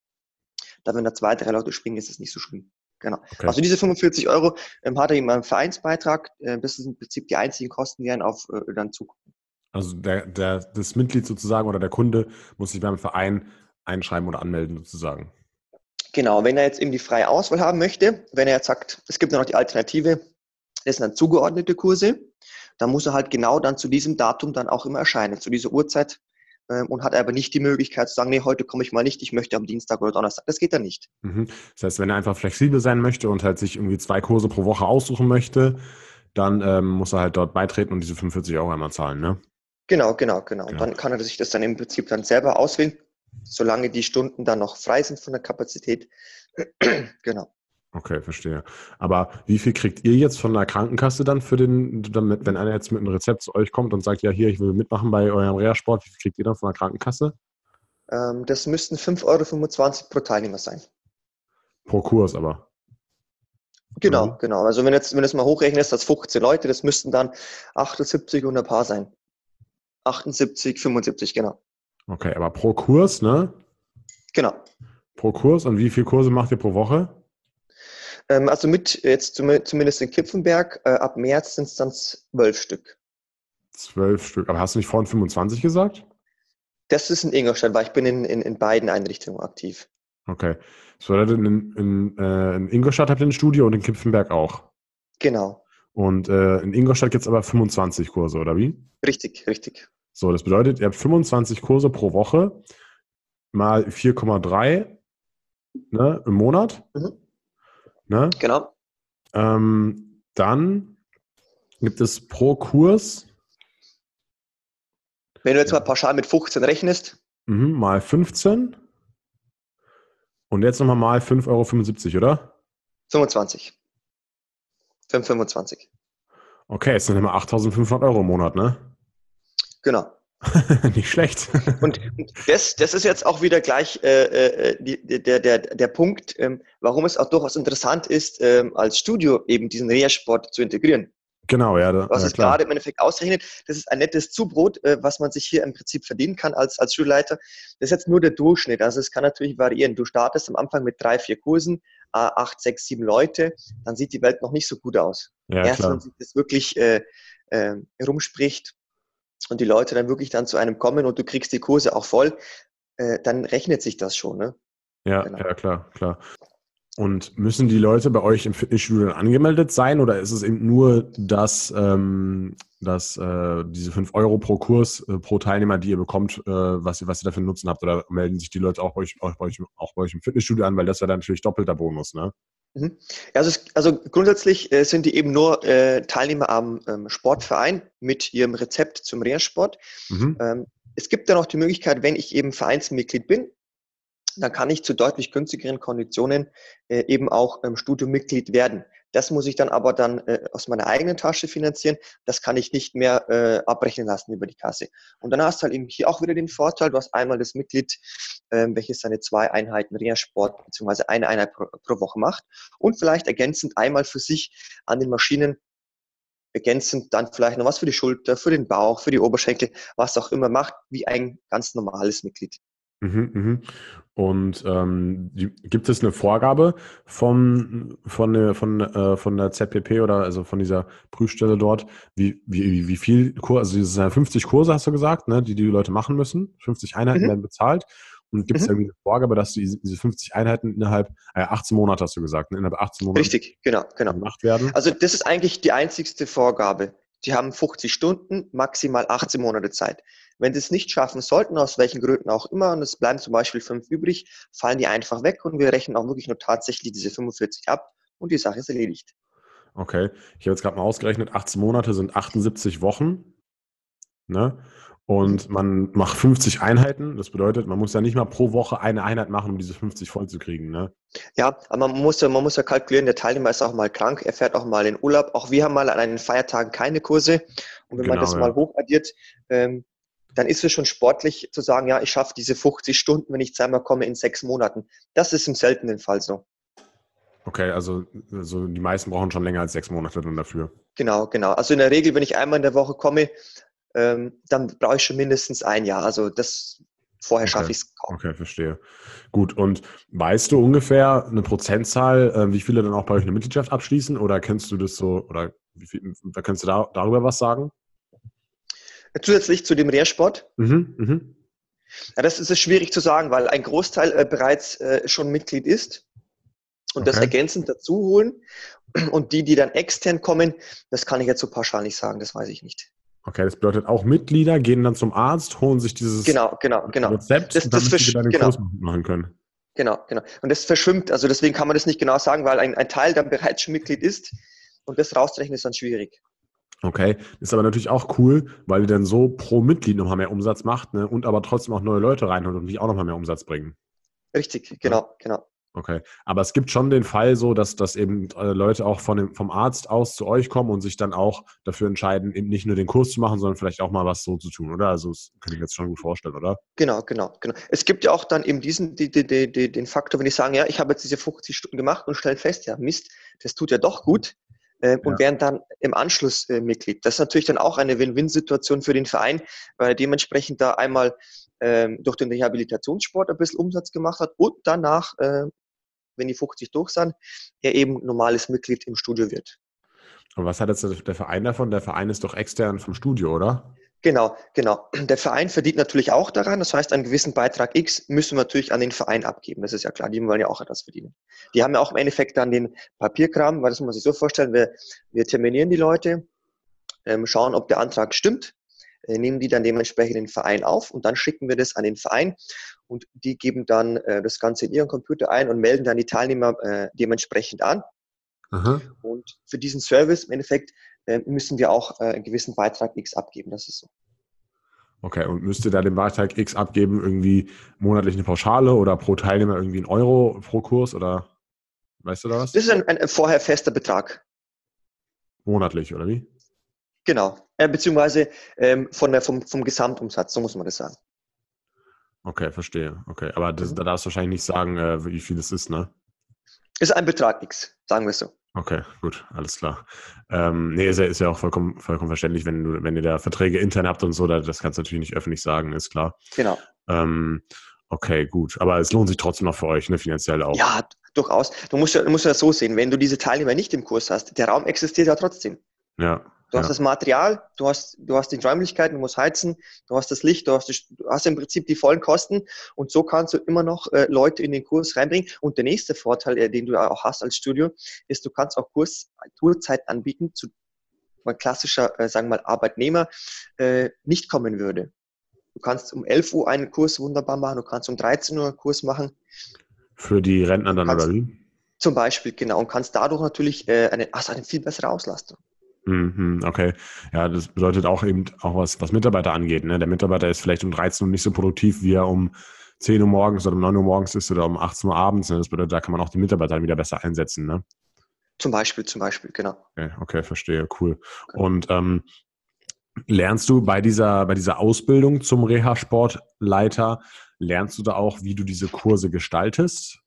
da wenn da zwei, drei Leute springen, ist es nicht so schlimm. Genau. Okay. Also diese 45 Euro ähm, hat er ihm einen Vereinsbeitrag. Äh, das sind im Prinzip die einzigen Kosten, die er auf äh, dann zukommen. Also der, der, das Mitglied sozusagen oder der Kunde muss sich beim Verein einschreiben oder anmelden sozusagen. Genau, wenn er jetzt eben die freie Auswahl haben möchte, wenn er jetzt sagt, es gibt noch die Alternative, das sind dann zugeordnete Kurse, dann muss er halt genau dann zu diesem Datum dann auch immer erscheinen, zu dieser Uhrzeit und hat aber nicht die Möglichkeit zu sagen, nee, heute komme ich mal nicht, ich möchte am Dienstag oder Donnerstag. Das geht dann nicht. Mhm. Das heißt, wenn er einfach flexibel sein möchte und halt sich irgendwie zwei Kurse pro Woche aussuchen möchte, dann ähm, muss er halt dort beitreten und diese 45 Euro einmal zahlen, ne? Genau, genau, genau. Und dann kann er sich das dann im Prinzip dann selber auswählen, solange die Stunden dann noch frei sind von der Kapazität. genau. Okay, verstehe. Aber wie viel kriegt ihr jetzt von der Krankenkasse dann für den, wenn einer jetzt mit einem Rezept zu euch kommt und sagt, ja, hier, ich will mitmachen bei eurem Reha-Sport, wie viel kriegt ihr dann von der Krankenkasse? Ähm, das müssten 5,25 Euro pro Teilnehmer sein. Pro Kurs aber. Genau, mhm. genau. Also wenn jetzt, wenn du es mal hochrechnest, das 15 Leute, das müssten dann 78 und ein paar sein. 78, 75, genau. Okay, aber pro Kurs, ne? Genau. Pro Kurs und wie viele Kurse macht ihr pro Woche? Ähm, also mit jetzt zumindest in Kipfenberg, äh, ab März sind es dann zwölf Stück. Zwölf Stück. Aber hast du nicht vorhin 25 gesagt? Das ist in Ingolstadt, weil ich bin in, in, in beiden Einrichtungen aktiv. Okay. Das bedeutet, in, in, äh, in Ingolstadt habt ihr ein Studio und in Kipfenberg auch. Genau. Und äh, in Ingolstadt gibt es aber 25 Kurse, oder wie? Richtig, richtig. So, das bedeutet, ihr habt 25 Kurse pro Woche mal 4,3 ne, im Monat. Mhm. Ne? Genau. Ähm, dann gibt es pro Kurs. Wenn du jetzt mal pauschal mit 15 rechnest. Mhm, mal 15. Und jetzt nochmal mal 5,75 Euro, oder? 25. 5,25. Okay, jetzt sind immer 8.500 Euro im Monat, ne? Genau. Nicht schlecht. und das, das ist jetzt auch wieder gleich äh, äh, die, der, der, der Punkt, ähm, warum es auch durchaus interessant ist, ähm, als Studio eben diesen Reha-Sport zu integrieren. Genau, ja. Da, was ja, es gerade im Endeffekt ausrechnet, das ist ein nettes Zubrot, äh, was man sich hier im Prinzip verdienen kann als, als Schulleiter. Das ist jetzt nur der Durchschnitt. Also es kann natürlich variieren. Du startest am Anfang mit drei, vier Kursen, äh, acht, sechs, sieben Leute, dann sieht die Welt noch nicht so gut aus. Ja, Erst klar. wenn sich das wirklich äh, äh, rumspricht, und die Leute dann wirklich dann zu einem kommen und du kriegst die Kurse auch voll, äh, dann rechnet sich das schon. Ne? Ja, genau. ja, klar, klar. Und müssen die Leute bei euch im Fitnessstudio angemeldet sein oder ist es eben nur das, ähm, das, äh, diese 5 Euro pro Kurs, äh, pro Teilnehmer, die ihr bekommt, äh, was, ihr, was ihr dafür nutzen habt? Oder melden sich die Leute auch bei euch, auch bei euch, auch bei euch im Fitnessstudio an, weil das wäre dann natürlich doppelter Bonus, ne? Also, es, also, grundsätzlich äh, sind die eben nur äh, Teilnehmer am ähm, Sportverein mit ihrem Rezept zum Reha-Sport. Mhm. Ähm, es gibt dann auch die Möglichkeit, wenn ich eben Vereinsmitglied bin, dann kann ich zu deutlich günstigeren Konditionen äh, eben auch ähm, Studiomitglied werden. Das muss ich dann aber dann äh, aus meiner eigenen Tasche finanzieren. Das kann ich nicht mehr äh, abrechnen lassen über die Kasse. Und dann hast du halt eben hier auch wieder den Vorteil, du hast einmal das Mitglied, äh, welches seine zwei Einheiten Reha-Sport bzw. eine Einheit pro, pro Woche macht und vielleicht ergänzend einmal für sich an den Maschinen ergänzend dann vielleicht noch was für die Schulter, für den Bauch, für die Oberschenkel, was auch immer macht, wie ein ganz normales Mitglied. Mhm, mhm. Und ähm, gibt es eine Vorgabe vom, von, der, von, äh, von der ZPP oder also von dieser Prüfstelle dort, wie, wie, wie viel Kurse, also es sind 50 Kurse, hast du gesagt, ne, die die Leute machen müssen, 50 Einheiten mhm. werden bezahlt. Und gibt es mhm. irgendwie eine Vorgabe, dass die, diese 50 Einheiten innerhalb, äh, 18 Monate hast du gesagt, ne, innerhalb 18 Monate Richtig, genau, genau. gemacht werden? Also das ist eigentlich die einzigste Vorgabe. Die haben 50 Stunden, maximal 18 Monate Zeit. Wenn sie es nicht schaffen sollten, aus welchen Gründen auch immer, und es bleiben zum Beispiel fünf übrig, fallen die einfach weg und wir rechnen auch wirklich nur tatsächlich diese 45 ab und die Sache ist erledigt. Okay, ich habe jetzt gerade mal ausgerechnet, 18 Monate sind 78 Wochen. Ne? Und man macht 50 Einheiten. Das bedeutet, man muss ja nicht mal pro Woche eine Einheit machen, um diese 50 voll zu kriegen. Ne? Ja, aber man muss, ja, man muss ja kalkulieren, der Teilnehmer ist auch mal krank, er fährt auch mal in Urlaub. Auch wir haben mal an einen Feiertagen keine Kurse. Und wenn genau, man das ja. mal hochaddiert, ähm, dann ist es schon sportlich zu sagen, ja, ich schaffe diese 50 Stunden, wenn ich zweimal komme, in sechs Monaten. Das ist im seltenen Fall so. Okay, also, also die meisten brauchen schon länger als sechs Monate dann dafür. Genau, genau. Also in der Regel, wenn ich einmal in der Woche komme, ähm, dann brauche ich schon mindestens ein Jahr. Also das vorher okay. schaffe ich es kaum. Okay, verstehe. Gut, und weißt du ungefähr eine Prozentzahl, äh, wie viele dann auch bei euch eine Mitgliedschaft abschließen? Oder kennst du das so, oder wie viel, da kannst du da, darüber was sagen? Zusätzlich zu dem Rehrsport. Mhm, mh. ja, das ist schwierig zu sagen, weil ein Großteil äh, bereits äh, schon Mitglied ist und okay. das ergänzend dazu holen. Und die, die dann extern kommen, das kann ich jetzt so pauschal nicht sagen, das weiß ich nicht. Okay, das bedeutet auch Mitglieder gehen dann zum Arzt, holen sich dieses genau, genau, genau. Rezept, das, damit das sie dann den genau. Kurs machen können. Genau, genau. Und das verschwimmt, also deswegen kann man das nicht genau sagen, weil ein, ein Teil dann bereits schon Mitglied ist und das rauszurechnen ist dann schwierig. Okay, ist aber natürlich auch cool, weil ihr dann so pro Mitglied nochmal mehr Umsatz macht ne? und aber trotzdem auch neue Leute reinholt und die auch nochmal mehr Umsatz bringen. Richtig, genau, ja. genau. Okay, aber es gibt schon den Fall so, dass, dass eben äh, Leute auch von dem, vom Arzt aus zu euch kommen und sich dann auch dafür entscheiden, eben nicht nur den Kurs zu machen, sondern vielleicht auch mal was so zu tun, oder? Also das kann ich mir jetzt schon gut vorstellen, oder? Genau, genau, genau. Es gibt ja auch dann eben diesen, die, die, die, den Faktor, wenn ich sage, ja, ich habe jetzt diese 50 Stunden gemacht und stelle fest, ja, Mist, das tut ja doch gut, äh, und ja. werden dann im Anschluss äh, Mitglied. Das ist natürlich dann auch eine Win-Win-Situation für den Verein, weil er dementsprechend da einmal ähm, durch den Rehabilitationssport ein bisschen Umsatz gemacht hat und danach, äh, wenn die 50 durch sind, er eben normales Mitglied im Studio wird. Und was hat jetzt der Verein davon? Der Verein ist doch extern vom Studio, oder? Genau, genau. Der Verein verdient natürlich auch daran. Das heißt, einen gewissen Beitrag X müssen wir natürlich an den Verein abgeben. Das ist ja klar. Die wollen ja auch etwas verdienen. Die haben ja auch im Endeffekt dann den Papierkram, weil das muss man sich so vorstellen. Wir, wir terminieren die Leute, ähm, schauen, ob der Antrag stimmt, nehmen die dann dementsprechend den Verein auf und dann schicken wir das an den Verein und die geben dann äh, das Ganze in ihren Computer ein und melden dann die Teilnehmer äh, dementsprechend an. Aha. Und für diesen Service im Endeffekt äh, müssen wir auch äh, einen gewissen Beitrag X abgeben. Das ist so. Okay, und müsst ihr da den Beitrag X abgeben, irgendwie monatlich eine Pauschale oder pro Teilnehmer irgendwie ein Euro pro Kurs oder weißt du da was? Das ist ein, ein vorher fester Betrag. Monatlich, oder wie? Genau, äh, beziehungsweise ähm, von der, vom, vom Gesamtumsatz, so muss man das sagen. Okay, verstehe. Okay, aber das, mhm. da darfst du wahrscheinlich nicht sagen, äh, wie viel das ist, ne? Ist ein Betrag X, sagen wir es so. Okay, gut, alles klar. Ähm, nee, ist ja, ist ja auch vollkommen, vollkommen verständlich, wenn du, wenn ihr da Verträge intern habt und so, das kannst du natürlich nicht öffentlich sagen, ist klar. Genau. Ähm, okay, gut. Aber es lohnt sich trotzdem noch für euch, ne, finanziell auch. Ja, durchaus. Du musst du musst ja so sehen, wenn du diese Teilnehmer nicht im Kurs hast, der Raum existiert ja trotzdem. Ja. Du hast das Material, du hast, du hast die Räumlichkeiten, du musst heizen, du hast das Licht, du hast, die, du hast im Prinzip die vollen Kosten und so kannst du immer noch äh, Leute in den Kurs reinbringen. Und der nächste Vorteil, äh, den du auch hast als Studio, ist, du kannst auch Kurs, Tourzeit anbieten, zu ein klassischer, äh, sagen wir mal, Arbeitnehmer äh, nicht kommen würde. Du kannst um 11 Uhr einen Kurs wunderbar machen, du kannst um 13 Uhr einen Kurs machen. Für die Rentner dann, oder wie? Zum Beispiel, genau. Und kannst dadurch natürlich äh, eine, also eine viel bessere Auslastung. Mhm, okay. Ja, das bedeutet auch eben auch was, was Mitarbeiter angeht. Ne? Der Mitarbeiter ist vielleicht um 13 Uhr nicht so produktiv, wie er um 10 Uhr morgens oder um 9 Uhr morgens ist oder um 18 Uhr abends. Ne? Das bedeutet, da kann man auch die Mitarbeiter dann wieder besser einsetzen. Ne? Zum Beispiel, zum Beispiel, genau. Okay, okay verstehe, cool. Genau. Und ähm, lernst du bei dieser, bei dieser Ausbildung zum Reha-Sportleiter, lernst du da auch, wie du diese Kurse gestaltest?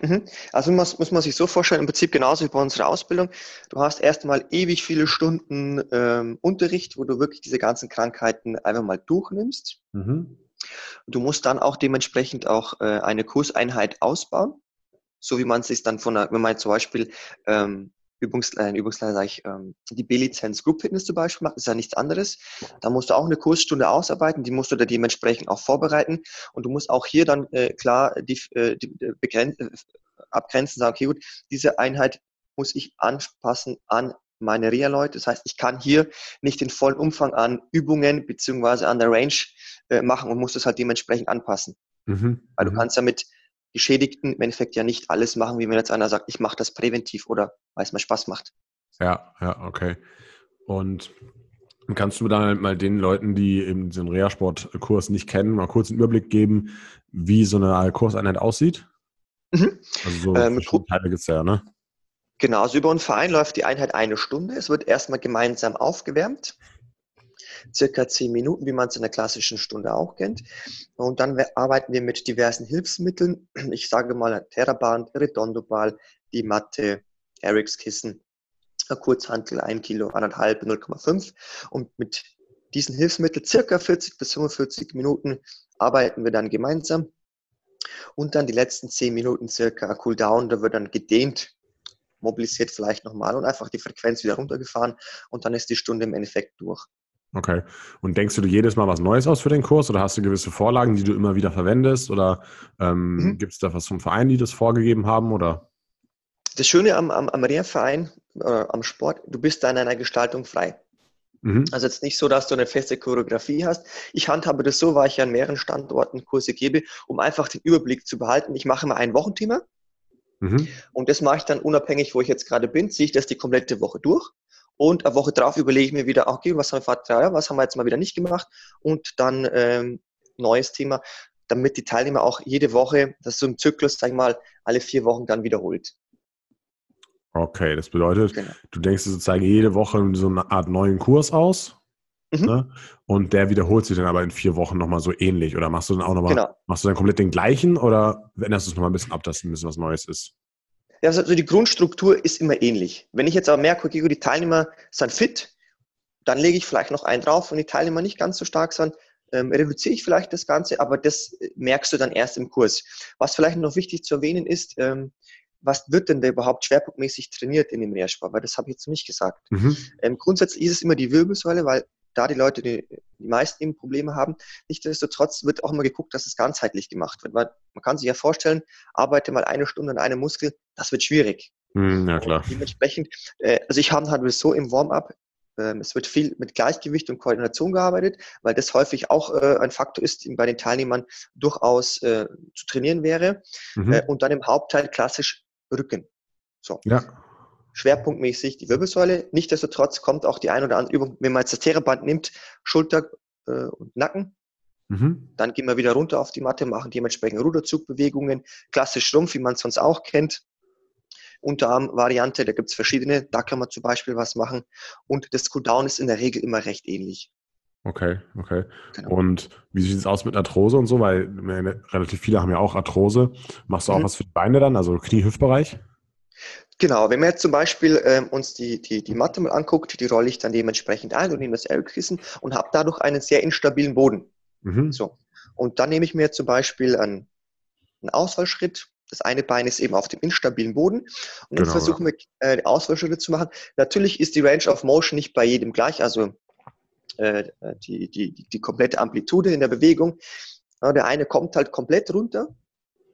Mhm. Also muss, muss man sich so vorstellen, im Prinzip genauso wie bei unserer Ausbildung. Du hast erstmal ewig viele Stunden ähm, Unterricht, wo du wirklich diese ganzen Krankheiten einfach mal durchnimmst. Mhm. Du musst dann auch dementsprechend auch äh, eine Kurseinheit ausbauen, so wie man es sich dann von einer, wenn man zum Beispiel ähm, Übungsleiter, Übungsleiter sage ich, ähm, die B-Lizenz Group Fitness zum Beispiel macht, ist ja nichts anderes. Da musst du auch eine Kursstunde ausarbeiten, die musst du da dementsprechend auch vorbereiten und du musst auch hier dann äh, klar die, äh, die begrenzen, äh, abgrenzen, sagen, okay, gut, diese Einheit muss ich anpassen an meine Reha-Leute. Das heißt, ich kann hier nicht den vollen Umfang an Übungen beziehungsweise an der Range äh, machen und muss das halt dementsprechend anpassen. Mhm. Weil du mhm. kannst ja mit Geschädigten im Endeffekt ja nicht alles machen, wie wenn jetzt einer sagt, ich mache das präventiv oder weil es mir Spaß macht. Ja, ja, okay. Und kannst du dann mal den Leuten, die eben den Reha-Sport-Kurs nicht kennen, mal kurz einen Überblick geben, wie so eine Kurseinheit aussieht? Mhm. Also so ähm, Teile gibt es ja, ne? Genau, also über einen Verein läuft die Einheit eine Stunde. Es wird erstmal gemeinsam aufgewärmt circa zehn Minuten, wie man es in der klassischen Stunde auch kennt. Und dann arbeiten wir mit diversen Hilfsmitteln. Ich sage mal Terraband, Redondo-Ball, die Matte, Erics Kissen, Kurzhantel, 1 Kilo, 1,5, 0,5. Und mit diesen Hilfsmitteln circa 40 bis 45 Minuten arbeiten wir dann gemeinsam. Und dann die letzten 10 Minuten circa Cooldown, da wird dann gedehnt, mobilisiert vielleicht nochmal und einfach die Frequenz wieder runtergefahren und dann ist die Stunde im Endeffekt durch. Okay. Und denkst du dir jedes Mal was Neues aus für den Kurs oder hast du gewisse Vorlagen, die du immer wieder verwendest? Oder ähm, mhm. gibt es da was vom Verein, die das vorgegeben haben? Oder? Das Schöne am, am, am Reha-Verein, äh, am Sport, du bist da in einer Gestaltung frei. Mhm. Also jetzt nicht so, dass du eine feste Choreografie hast. Ich handhabe das so, weil ich an mehreren Standorten Kurse gebe, um einfach den Überblick zu behalten. Ich mache immer ein Wochenthema. Mhm. Und das mache ich dann unabhängig, wo ich jetzt gerade bin, ziehe ich das die komplette Woche durch. Und eine Woche drauf überlege ich mir wieder, okay, was haben wir vor drei Jahren, was haben wir jetzt mal wieder nicht gemacht? Und dann ähm, neues Thema, damit die Teilnehmer auch jede Woche, das ist so ein Zyklus, sag ich mal, alle vier Wochen dann wiederholt. Okay, das bedeutet, genau. du denkst sozusagen jede Woche so eine Art neuen Kurs aus. Mhm. Ne? Und der wiederholt sich dann aber in vier Wochen nochmal so ähnlich. Oder machst du dann auch nochmal, genau. machst du dann komplett den gleichen oder änderst du es nochmal ein bisschen ab, dass ein bisschen was Neues ist? Ja, also die Grundstruktur ist immer ähnlich. Wenn ich jetzt aber merke, okay, die Teilnehmer sind fit, dann lege ich vielleicht noch einen drauf und die Teilnehmer nicht ganz so stark sind, ähm, reduziere ich vielleicht das Ganze, aber das äh, merkst du dann erst im Kurs. Was vielleicht noch wichtig zu erwähnen ist, ähm, was wird denn da überhaupt schwerpunktmäßig trainiert in dem Mehrsport? Weil das habe ich jetzt nicht gesagt. Mhm. Ähm, grundsätzlich ist es immer die Wirbelsäule, weil da die Leute die, die meisten eben Probleme haben. Nichtsdestotrotz wird auch immer geguckt, dass es ganzheitlich gemacht wird. Weil man kann sich ja vorstellen, arbeite mal eine Stunde an einem Muskel, das wird schwierig. Mm, ja, klar. Und dementsprechend, äh, also ich habe halt so im Warm-up, äh, es wird viel mit Gleichgewicht und Koordination gearbeitet, weil das häufig auch äh, ein Faktor ist, bei den Teilnehmern durchaus äh, zu trainieren wäre. Mhm. Äh, und dann im Hauptteil klassisch Rücken. So. Ja schwerpunktmäßig die Wirbelsäule. Nichtsdestotrotz kommt auch die ein oder andere Übung, wenn man jetzt das Terreband nimmt, Schulter äh, und Nacken. Mhm. Dann gehen wir wieder runter auf die Matte, machen dementsprechend Ruderzugbewegungen, klassisch Rumpf, wie man es sonst auch kennt. Unterarm-Variante, da gibt es verschiedene, da kann man zum Beispiel was machen. Und das Cooldown ist in der Regel immer recht ähnlich. Okay, okay. Genau. Und wie sieht es aus mit Arthrose und so? Weil relativ viele haben ja auch Arthrose. Machst du auch mhm. was für die Beine dann, also Knie-Hüftbereich? Genau, wenn man jetzt zum Beispiel ähm, uns die, die, die Matte mal anguckt, die rolle ich dann dementsprechend ein und nehme das L-Kissen und habe dadurch einen sehr instabilen Boden. Mhm. So. Und dann nehme ich mir zum Beispiel einen, einen Ausfallschritt. Das eine Bein ist eben auf dem instabilen Boden. Und dann genau, versuchen wir, äh, Ausfallschritte zu machen. Natürlich ist die Range of Motion nicht bei jedem gleich, also äh, die, die, die komplette Amplitude in der Bewegung. Ja, der eine kommt halt komplett runter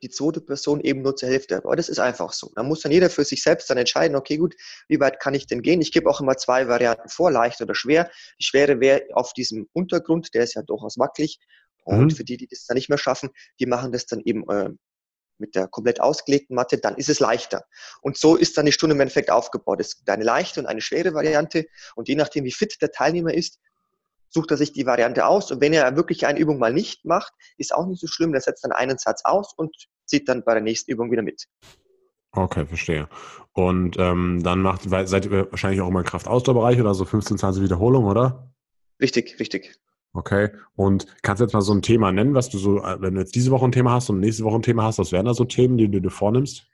die zweite Person eben nur zur Hälfte. Aber das ist einfach so. Da muss dann jeder für sich selbst dann entscheiden, okay, gut, wie weit kann ich denn gehen? Ich gebe auch immer zwei Varianten vor, leicht oder schwer. Die schwere wäre auf diesem Untergrund, der ist ja durchaus wackelig. Und mhm. für die, die das dann nicht mehr schaffen, die machen das dann eben äh, mit der komplett ausgelegten Matte, dann ist es leichter. Und so ist dann die Stunde im Endeffekt aufgebaut. Es gibt eine leichte und eine schwere Variante. Und je nachdem, wie fit der Teilnehmer ist, sucht er sich die Variante aus. Und wenn er wirklich eine Übung mal nicht macht, ist auch nicht so schlimm. Der setzt dann einen Satz aus und zieht dann bei der nächsten Übung wieder mit. Okay, verstehe. Und ähm, dann macht, seid ihr wahrscheinlich auch immer im Kraftausdauerbereich oder so 15, 20 Wiederholungen, oder? Richtig, richtig. Okay. Und kannst du jetzt mal so ein Thema nennen, was du so, äh, wenn du jetzt diese Woche ein Thema hast und nächste Woche ein Thema hast, was wären da so Themen, die du dir vornimmst?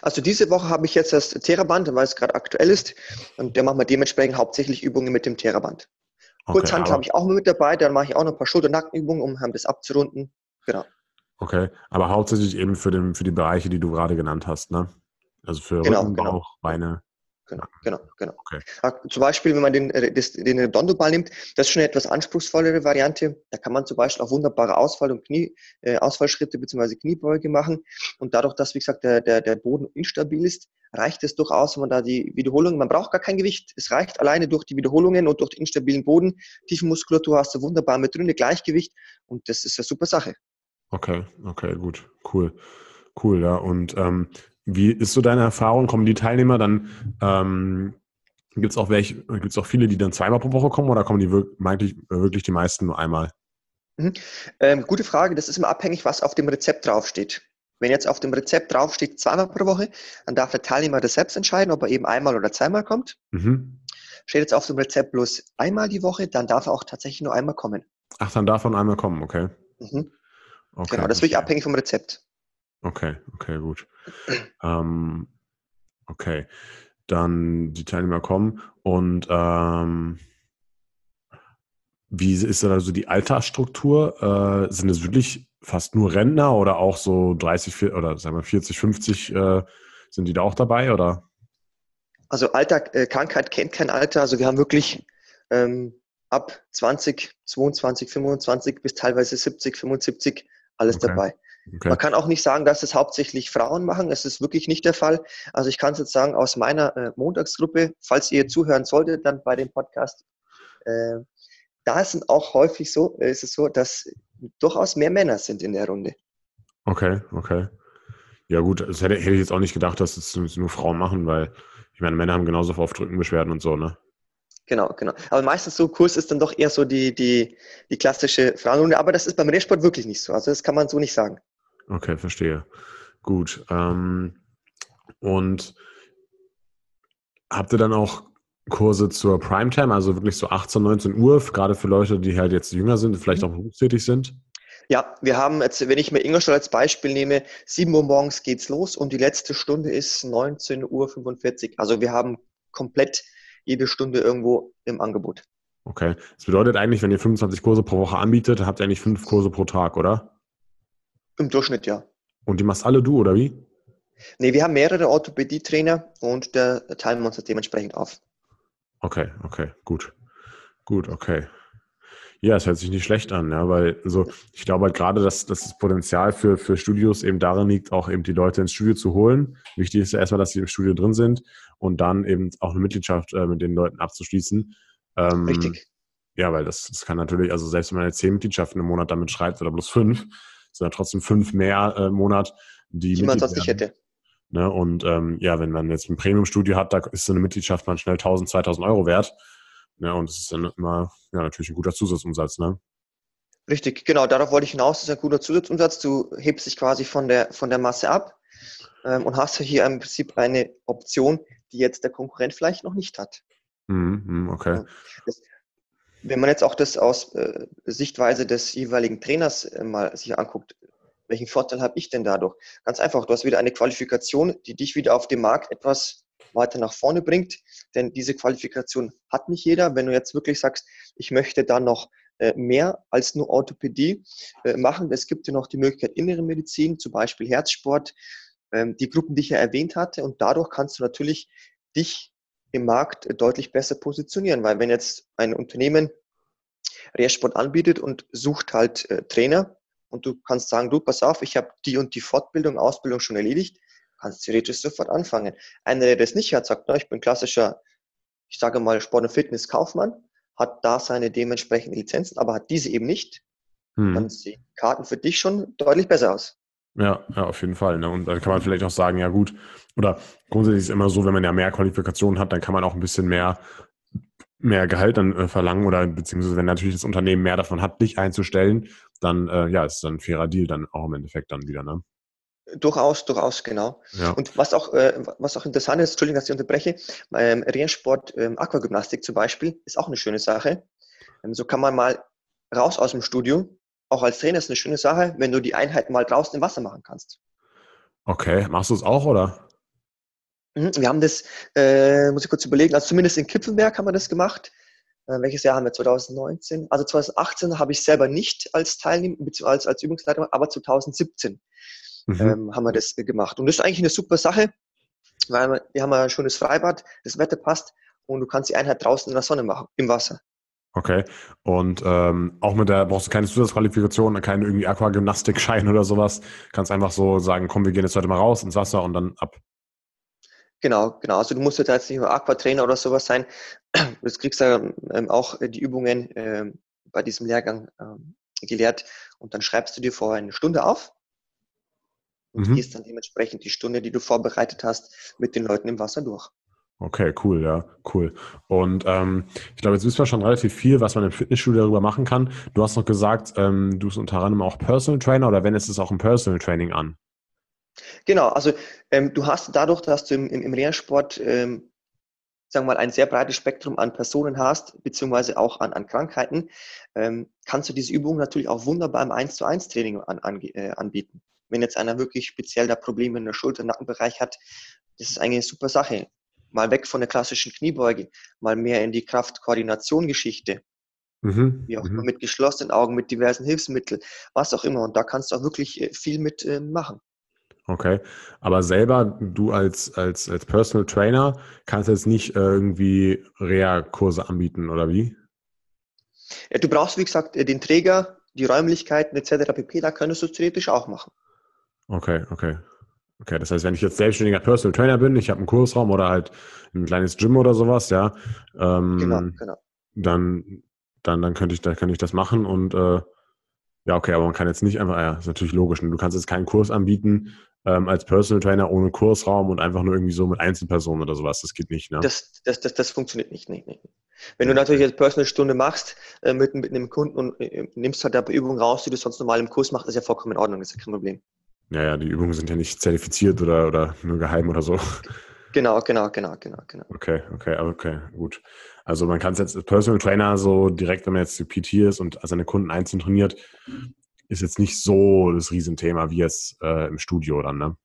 Also diese Woche habe ich jetzt das Theraband, weil es gerade aktuell ist. Und der macht wir dementsprechend hauptsächlich Übungen mit dem Theraband. Okay, Kurzhand habe ich auch mit dabei, dann mache ich auch noch ein paar Schulter-Nackenübungen, um das abzurunden. Genau. Okay, aber hauptsächlich eben für, den, für die Bereiche, die du gerade genannt hast, ne? Also für genau, Rücken, genau. Bauch, Beine. Genau, genau, genau. Okay. Zum Beispiel, wenn man den, äh, das, den Redondo-Ball nimmt, das ist schon eine etwas anspruchsvollere Variante. Da kann man zum Beispiel auch wunderbare Ausfall- und Knie, äh, Ausfallschritte bzw. Kniebeuge machen. Und dadurch, dass, wie gesagt, der, der, der Boden instabil ist, reicht es durchaus, wenn man da die Wiederholungen, man braucht gar kein Gewicht. Es reicht alleine durch die Wiederholungen und durch den instabilen Boden. Tiefe Muskulatur hast du wunderbar mit drin, Gleichgewicht. Und das ist eine super Sache. Okay, okay, gut, cool. Cool, ja. Und ähm, wie ist so deine Erfahrung? Kommen die Teilnehmer dann, ähm, gibt es auch welche, gibt es auch viele, die dann zweimal pro Woche kommen oder kommen die wirklich, wirklich die meisten nur einmal? Mhm. Ähm, gute Frage, das ist immer abhängig, was auf dem Rezept draufsteht. Wenn jetzt auf dem Rezept draufsteht zweimal pro Woche, dann darf der Teilnehmer das selbst entscheiden, ob er eben einmal oder zweimal kommt. Mhm. Steht jetzt auf dem Rezept bloß einmal die Woche, dann darf er auch tatsächlich nur einmal kommen. Ach, dann darf er einmal kommen, okay. Mhm. okay. Genau, das ist wirklich abhängig vom Rezept. Okay, okay, gut. ähm, okay, dann die Teilnehmer kommen und ähm, wie ist da also die Altersstruktur? Äh, sind es wirklich fast nur Rentner oder auch so 30 40, oder sagen wir 40, 50 äh, sind die da auch dabei oder? Also Alter, äh, Krankheit kennt kein Alter. Also wir haben wirklich ähm, ab 20, 22, 25 bis teilweise 70, 75 alles okay. dabei. Okay. Man kann auch nicht sagen, dass es hauptsächlich Frauen machen. Es ist wirklich nicht der Fall. Also ich kann es jetzt sagen, aus meiner äh, Montagsgruppe, falls ihr zuhören solltet, dann bei dem Podcast, äh, da sind auch häufig so, äh, ist es so, dass durchaus mehr Männer sind in der Runde. Okay, okay. Ja gut, das hätte, hätte ich jetzt auch nicht gedacht, dass es nur Frauen machen, weil ich meine, Männer haben genauso oft Rückenbeschwerden und so, ne? Genau, genau. Aber meistens so Kurs ist dann doch eher so die, die, die klassische Frauenrunde. Aber das ist beim Rennsport wirklich nicht so. Also das kann man so nicht sagen. Okay, verstehe. Gut. Ähm, und habt ihr dann auch Kurse zur Primetime, also wirklich so 18, 19 Uhr, gerade für Leute, die halt jetzt jünger sind, vielleicht mhm. auch berufstätig sind? Ja, wir haben jetzt, wenn ich mir Ingolstadt als Beispiel nehme, 7 Uhr morgens geht's los und die letzte Stunde ist 19.45 Uhr. Also wir haben komplett jede Stunde irgendwo im Angebot. Okay. Das bedeutet eigentlich, wenn ihr 25 Kurse pro Woche anbietet, habt ihr eigentlich fünf Kurse pro Tag, oder? Im Durchschnitt, ja. Und die machst alle du, oder wie? Nee, wir haben mehrere Orthopädie-Trainer und der teilen wir uns das dementsprechend auf. Okay, okay, gut. Gut, okay. Ja, es hört sich nicht schlecht an, ja, weil also ich glaube halt gerade, dass, dass das Potenzial für, für Studios eben darin liegt, auch eben die Leute ins Studio zu holen. Wichtig ist ja erstmal, dass sie im Studio drin sind und dann eben auch eine Mitgliedschaft äh, mit den Leuten abzuschließen. Ähm, Richtig. Ja, weil das, das kann natürlich, also selbst wenn man jetzt zehn Mitgliedschaften im Monat damit schreibt oder bloß fünf, sind trotzdem fünf mehr äh, im Monat, die, die man sonst nicht hätte. Ne? Und ähm, ja, wenn man jetzt ein Premium-Studio hat, da ist so eine Mitgliedschaft mal schnell 1000, 2000 Euro wert. Ne? Und das ist dann immer ja, natürlich ein guter Zusatzumsatz. Ne? Richtig, genau, darauf wollte ich hinaus. Das ist ein guter Zusatzumsatz. Du hebst dich quasi von der, von der Masse ab ähm, und hast hier im Prinzip eine Option, die jetzt der Konkurrent vielleicht noch nicht hat. Mhm, okay. Das, wenn man jetzt auch das aus äh, Sichtweise des jeweiligen Trainers äh, mal sich anguckt, welchen Vorteil habe ich denn dadurch? Ganz einfach, du hast wieder eine Qualifikation, die dich wieder auf dem Markt etwas weiter nach vorne bringt, denn diese Qualifikation hat nicht jeder. Wenn du jetzt wirklich sagst, ich möchte da noch äh, mehr als nur Orthopädie machen, es gibt ja noch die Möglichkeit innere Medizin, zum Beispiel Herzsport, ähm, die Gruppen, die ich ja erwähnt hatte, und dadurch kannst du natürlich dich im Markt deutlich besser positionieren, weil wenn jetzt ein Unternehmen Rehrsport anbietet und sucht halt äh, Trainer und du kannst sagen, du, pass auf, ich habe die und die Fortbildung, Ausbildung schon erledigt, kannst theoretisch sofort anfangen. Einer, der das nicht hat, sagt, na, ich bin klassischer, ich sage mal, Sport- und Fitness-Kaufmann, hat da seine dementsprechenden Lizenzen, aber hat diese eben nicht, hm. dann sehen Karten für dich schon deutlich besser aus. Ja, ja, auf jeden Fall. Ne? Und dann kann man vielleicht auch sagen, ja gut, oder grundsätzlich ist es immer so, wenn man ja mehr Qualifikationen hat, dann kann man auch ein bisschen mehr, mehr Gehalt dann äh, verlangen oder beziehungsweise wenn natürlich das Unternehmen mehr davon hat, dich einzustellen, dann äh, ja, ist dann ein fairer Deal dann auch im Endeffekt dann wieder, ne? Durchaus, durchaus, genau. Ja. Und was auch, äh, was auch interessant ist, Entschuldigung, dass ich unterbreche, ähm, Rennsport, ähm, Aquagymnastik zum Beispiel, ist auch eine schöne Sache. Ähm, so kann man mal raus aus dem Studio. Auch als Trainer ist eine schöne Sache, wenn du die Einheit mal draußen im Wasser machen kannst. Okay, machst du es auch, oder? Mhm, wir haben das, äh, muss ich kurz überlegen, also zumindest in Kipfenberg haben wir das gemacht. Äh, welches Jahr haben wir? 2019? Also 2018 habe ich selber nicht als Teilnehmer, als, als Übungsleiter, aber 2017 mhm. ähm, haben wir das gemacht. Und das ist eigentlich eine super Sache, weil wir, wir haben ein schönes Freibad, das Wetter passt und du kannst die Einheit draußen in der Sonne machen, im Wasser. Okay. Und ähm, auch mit der brauchst du keine Zusatzqualifikation, keinen irgendwie Aquagymnastikschein oder sowas. Kannst einfach so sagen, komm, wir gehen jetzt heute mal raus ins Wasser und dann ab. Genau, genau. Also du musst jetzt nicht nur Aquatrainer oder sowas sein. Du kriegst ja ähm, auch die Übungen ähm, bei diesem Lehrgang ähm, gelehrt und dann schreibst du dir vorher eine Stunde auf und mhm. gehst dann dementsprechend die Stunde, die du vorbereitet hast, mit den Leuten im Wasser durch. Okay, cool, ja, cool. Und ähm, ich glaube, jetzt wissen wir schon relativ viel, was man im Fitnessstudio darüber machen kann. Du hast noch gesagt, ähm, du bist unter anderem auch Personal Trainer oder wenn es auch ein Personal Training an? Genau, also ähm, du hast dadurch, dass du im, im, im Reha-Sport, ähm, sagen wir mal, ein sehr breites Spektrum an Personen hast, beziehungsweise auch an, an Krankheiten, ähm, kannst du diese Übungen natürlich auch wunderbar im 1 zu 1 Training an, an, äh, anbieten. Wenn jetzt einer wirklich speziell da Probleme in der Schulter-Nackenbereich hat, das ist eigentlich eine super Sache. Mal weg von der klassischen Kniebeuge, mal mehr in die Kraft-Koordination-Geschichte. Mhm. Wie auch immer, mhm. mit geschlossenen Augen, mit diversen Hilfsmitteln, was auch immer. Und da kannst du auch wirklich äh, viel mit äh, machen. Okay, aber selber du als, als, als Personal Trainer kannst jetzt nicht irgendwie Reha-Kurse anbieten oder wie? Ja, du brauchst, wie gesagt, den Träger, die Räumlichkeiten etc. pp. Da könntest du theoretisch auch machen. Okay, okay. Okay, das heißt, wenn ich jetzt selbstständiger Personal Trainer bin, ich habe einen Kursraum oder halt ein kleines Gym oder sowas, ja, ähm, genau, genau. Dann, dann, dann könnte ich, da könnte ich das machen und äh, ja, okay, aber man kann jetzt nicht einfach, ja, ist natürlich logisch. Ne? Du kannst jetzt keinen Kurs anbieten, ähm, als Personal Trainer ohne Kursraum und einfach nur irgendwie so mit Einzelpersonen oder sowas. Das geht nicht, ne? Das, das, das, das funktioniert nicht. Nee, nee. Wenn du natürlich jetzt Personal Stunde machst äh, mit, mit einem Kunden und äh, nimmst halt da Übungen raus, die du sonst normal im Kurs machst, ist ja vollkommen in Ordnung, das ist ja kein Problem. Ja, ja, die Übungen sind ja nicht zertifiziert oder, oder nur geheim oder so. Genau, genau, genau, genau, genau. Okay, okay, okay, gut. Also man kann es jetzt als Personal Trainer so direkt, wenn man jetzt PT ist und seine Kunden einzeln trainiert, ist jetzt nicht so das Riesenthema wie jetzt äh, im Studio dann, ne?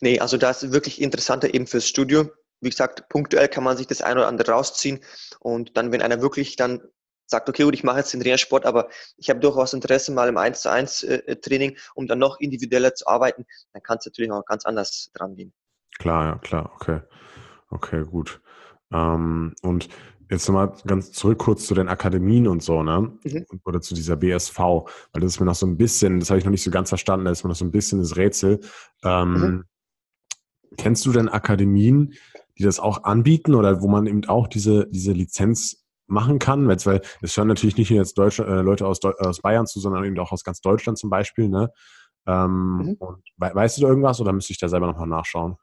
Nee, also das ist wirklich interessanter eben fürs Studio. Wie gesagt, punktuell kann man sich das ein oder andere rausziehen und dann, wenn einer wirklich dann sagt, okay, gut, ich mache jetzt den Reha-Sport, aber ich habe durchaus Interesse mal im 1 zu 1 äh, Training, um dann noch individueller zu arbeiten, dann kann es natürlich auch ganz anders dran gehen. Klar, ja, klar, okay. Okay, gut. Ähm, und Jetzt nochmal ganz zurück kurz zu den Akademien und so, ne? Mhm. Oder zu dieser BSV, weil das ist mir noch so ein bisschen, das habe ich noch nicht so ganz verstanden, da ist mir noch so ein bisschen das Rätsel. Ähm, mhm. Kennst du denn Akademien, die das auch anbieten oder wo man eben auch diese, diese Lizenz machen kann? Weil es hören natürlich nicht nur jetzt Deutsche, äh, Leute aus, aus Bayern zu, sondern eben auch aus ganz Deutschland zum Beispiel, ne? Ähm, mhm. und, we weißt du da irgendwas oder müsste ich da selber nochmal nachschauen?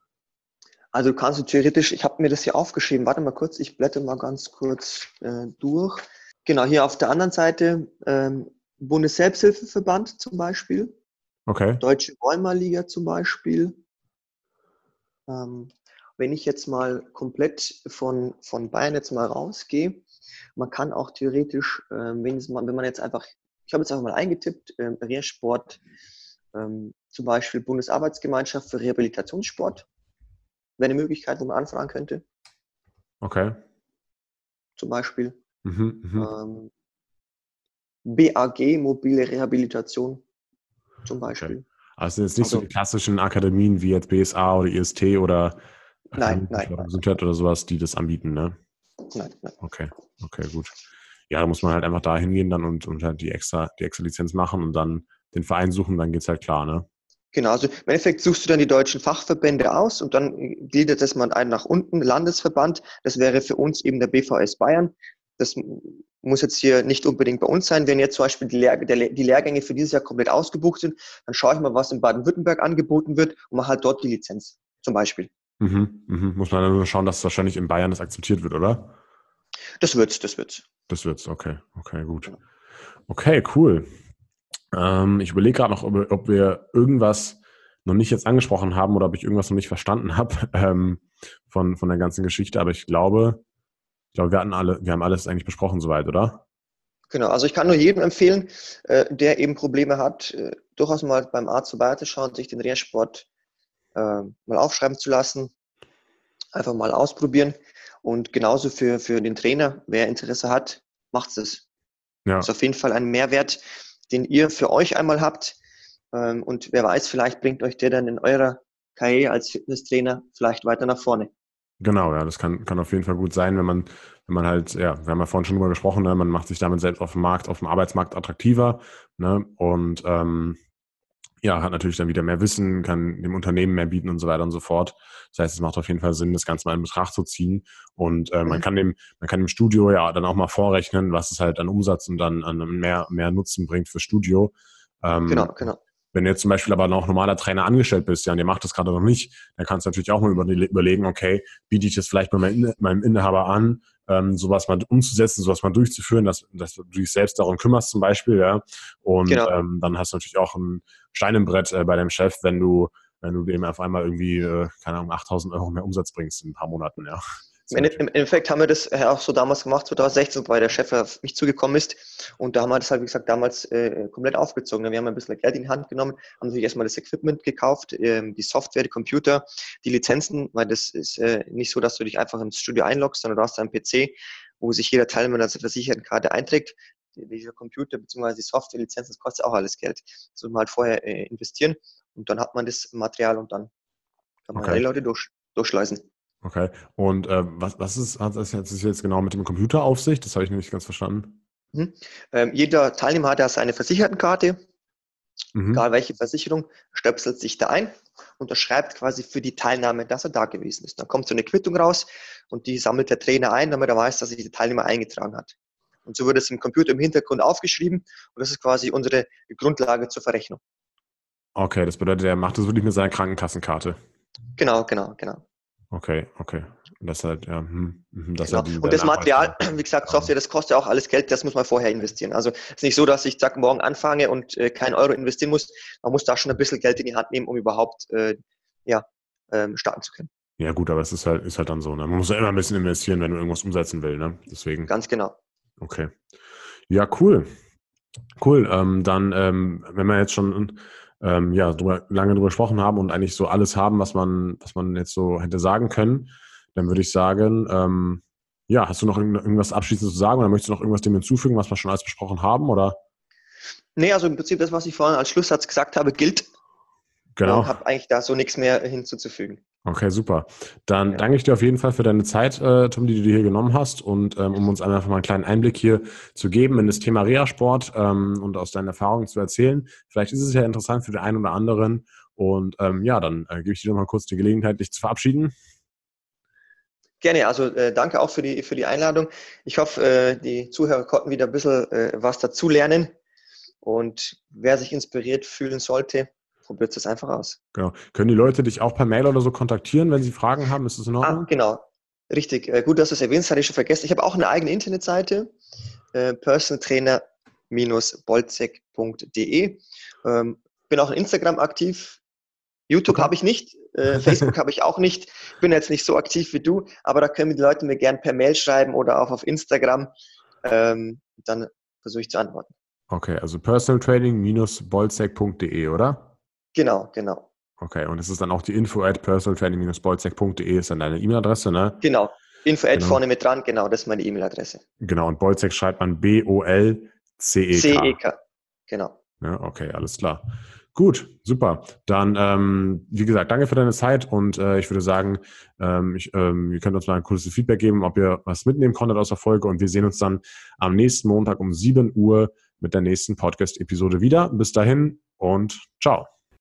Also kannst du theoretisch, ich habe mir das hier aufgeschrieben, warte mal kurz, ich blätter mal ganz kurz äh, durch. Genau, hier auf der anderen Seite ähm, Bundesselbsthilfeverband zum Beispiel. Okay. Deutsche Rheuma-Liga zum Beispiel. Ähm, wenn ich jetzt mal komplett von, von Bayern jetzt mal rausgehe, man kann auch theoretisch, äh, wenn, man, wenn man jetzt einfach, ich habe jetzt einfach mal eingetippt, äh, Reha-Sport, ähm, zum Beispiel Bundesarbeitsgemeinschaft für Rehabilitationssport wäre eine Möglichkeit, wo man anfragen könnte. Okay. Zum Beispiel. Mhm, mh. ähm, BAG, mobile Rehabilitation zum Beispiel. Okay. Also sind jetzt nicht also, so die klassischen Akademien wie jetzt BSA oder IST oder nein, nein, Gesundheit oder sowas, die das anbieten, ne? Nein, nein. Okay, okay, gut. Ja, da muss man halt einfach da hingehen dann und, und halt die extra, die extra Lizenz machen und dann den Verein suchen, dann geht es halt klar, ne? Genau, also im Endeffekt suchst du dann die deutschen Fachverbände aus und dann gliedert das man ein nach unten, Landesverband. Das wäre für uns eben der BVS Bayern. Das muss jetzt hier nicht unbedingt bei uns sein. Wenn jetzt zum Beispiel die, Lehr die Lehrgänge für dieses Jahr komplett ausgebucht sind, dann schaue ich mal, was in Baden-Württemberg angeboten wird und mache halt dort die Lizenz zum Beispiel. Mhm, mhm. Muss man dann nur schauen, dass wahrscheinlich in Bayern das akzeptiert wird, oder? Das wird's, das wird's. Das wird's, okay, okay, gut. Okay, cool. Ähm, ich überlege gerade noch, ob, ob, wir irgendwas noch nicht jetzt angesprochen haben oder ob ich irgendwas noch nicht verstanden habe ähm, von, von der ganzen Geschichte. Aber ich glaube, ich glaube, wir hatten alle, wir haben alles eigentlich besprochen soweit, oder? Genau, also ich kann nur jedem empfehlen, äh, der eben Probleme hat, äh, durchaus mal beim Arzt vorbeizuschauen, sich den Reha-Sport äh, mal aufschreiben zu lassen, einfach mal ausprobieren. Und genauso für, für den Trainer, wer Interesse hat, macht es. Ja. Das ist auf jeden Fall ein Mehrwert, den ihr für euch einmal habt. Ähm, und wer weiß, vielleicht bringt euch der dann in eurer Karriere als Fitnesstrainer vielleicht weiter nach vorne. Genau, ja, das kann, kann auf jeden Fall gut sein, wenn man, wenn man halt, ja, wir haben ja vorhin schon drüber gesprochen, ne, man macht sich damit selbst auf dem Markt, auf dem Arbeitsmarkt attraktiver, ne, und ähm, ja, hat natürlich dann wieder mehr Wissen, kann dem Unternehmen mehr bieten und so weiter und so fort. Das heißt, es macht auf jeden Fall Sinn, das Ganze mal in Betracht zu ziehen. Und äh, man mhm. kann dem, man kann dem Studio ja dann auch mal vorrechnen, was es halt an Umsatz und dann an mehr, mehr Nutzen bringt für Studio. Ähm, genau, genau. Wenn du jetzt zum Beispiel aber noch normaler Trainer angestellt bist, ja, und ihr macht das gerade noch nicht, dann kannst du natürlich auch mal überlegen, okay, biete ich das vielleicht bei meinem Inhaber an, ähm, sowas mal umzusetzen, sowas mal durchzuführen, dass, dass du dich selbst darum kümmerst zum Beispiel, ja. Und genau. ähm, dann hast du natürlich auch ein Stein im Brett äh, bei deinem Chef, wenn du, wenn du dem auf einmal irgendwie, äh, keine Ahnung, 8000 Euro mehr Umsatz bringst in ein paar Monaten, ja. Im, Im Endeffekt haben wir das äh, auch so damals gemacht, 2016, weil der Chef auf mich zugekommen ist. Und da haben wir das halt, wie gesagt, damals äh, komplett aufgezogen. Wir haben ein bisschen Geld in die Hand genommen, haben natürlich erstmal das Equipment gekauft, äh, die Software, die Computer, die Lizenzen, weil das ist äh, nicht so, dass du dich einfach ins Studio einloggst, sondern du hast einen PC, wo sich jeder Teilnehmer versicherten Karte einträgt. Dieser Computer bzw. die Software-Lizenzen, das kostet auch alles Geld. Das muss man halt vorher äh, investieren und dann hat man das Material und dann kann man okay. die Leute durch, durchschleusen. Okay. Und äh, was, was ist, hat das jetzt, jetzt genau mit dem Computer auf sich? Das habe ich nicht ganz verstanden. Mhm. Ähm, jeder Teilnehmer hat ja seine Versichertenkarte, mhm. egal welche Versicherung, stöpselt sich da ein, unterschreibt quasi für die Teilnahme, dass er da gewesen ist. Dann kommt so eine Quittung raus und die sammelt der Trainer ein, damit er weiß, dass sich der Teilnehmer eingetragen hat. Und so wird es im Computer im Hintergrund aufgeschrieben und das ist quasi unsere Grundlage zur Verrechnung. Okay, das bedeutet, er macht das wirklich mit seiner Krankenkassenkarte. Genau, genau, genau. Okay, okay. Das halt, ja, hm, hm das genau. halt und das Material, wie gesagt, Software, das kostet ja auch alles Geld, das muss man vorher investieren. Also es ist nicht so, dass ich zack morgen anfange und äh, kein Euro investieren muss. Man muss da schon ein bisschen Geld in die Hand nehmen, um überhaupt äh, ja, ähm, starten zu können. Ja, gut, aber es ist halt, ist halt dann so. Ne? Man muss ja immer ein bisschen investieren, wenn du irgendwas umsetzen willst. Ne? Deswegen. Ganz genau. Okay. Ja, cool. Cool. Ähm, dann, ähm, wenn wir jetzt schon ähm, ja, drüber, lange drüber gesprochen haben und eigentlich so alles haben, was man, was man jetzt so hätte sagen können, dann würde ich sagen, ähm, ja, hast du noch irgendwas abschließend zu sagen oder möchtest du noch irgendwas dem hinzufügen, was wir schon alles besprochen haben? Oder? Nee, also im Prinzip das, was ich vorhin als Schlusssatz gesagt habe, gilt. Genau. Ich habe eigentlich da so nichts mehr hinzuzufügen. Okay, super. Dann ja. danke ich dir auf jeden Fall für deine Zeit, äh, Tom, die du dir hier genommen hast und ähm, um uns einfach mal einen kleinen Einblick hier zu geben in das Thema Reha-Sport ähm, und aus deinen Erfahrungen zu erzählen. Vielleicht ist es ja interessant für den einen oder anderen. Und ähm, ja, dann äh, gebe ich dir noch mal kurz die Gelegenheit, dich zu verabschieden. Gerne, also äh, danke auch für die, für die Einladung. Ich hoffe, äh, die Zuhörer konnten wieder ein bisschen äh, was dazulernen. Und wer sich inspiriert fühlen sollte, probiert es einfach aus. Genau. Können die Leute dich auch per Mail oder so kontaktieren, wenn sie Fragen haben? Ist das in Ordnung? Ah, genau. Richtig. Äh, gut, dass du es erwähnst, hatte ich schon vergessen. Ich habe auch eine eigene Internetseite, äh, personaltrainer-bolzek.de. Ähm, bin auch in Instagram aktiv. YouTube okay. habe ich nicht, äh, Facebook habe ich auch nicht. Bin jetzt nicht so aktiv wie du, aber da können die Leute mir gerne per Mail schreiben oder auch auf Instagram. Ähm, dann versuche ich zu antworten. Okay, also personaltraining-bolzek.de, oder? Genau, genau. Okay, und es ist dann auch die info at personaltraining-bolzek.de ist dann deine E-Mail-Adresse, ne? Genau. Info at genau. vorne mit dran, genau, das ist meine E-Mail-Adresse. Genau, und Bolzek schreibt man B-O-L-C-E-K. C-E-K, genau. Ja, okay, alles klar. Gut, super. Dann, ähm, wie gesagt, danke für deine Zeit und äh, ich würde sagen, ähm, ich, ähm, ihr könnt uns mal ein kurzes Feedback geben, ob ihr was mitnehmen konntet aus der Folge und wir sehen uns dann am nächsten Montag um 7 Uhr mit der nächsten Podcast-Episode wieder. Bis dahin und ciao.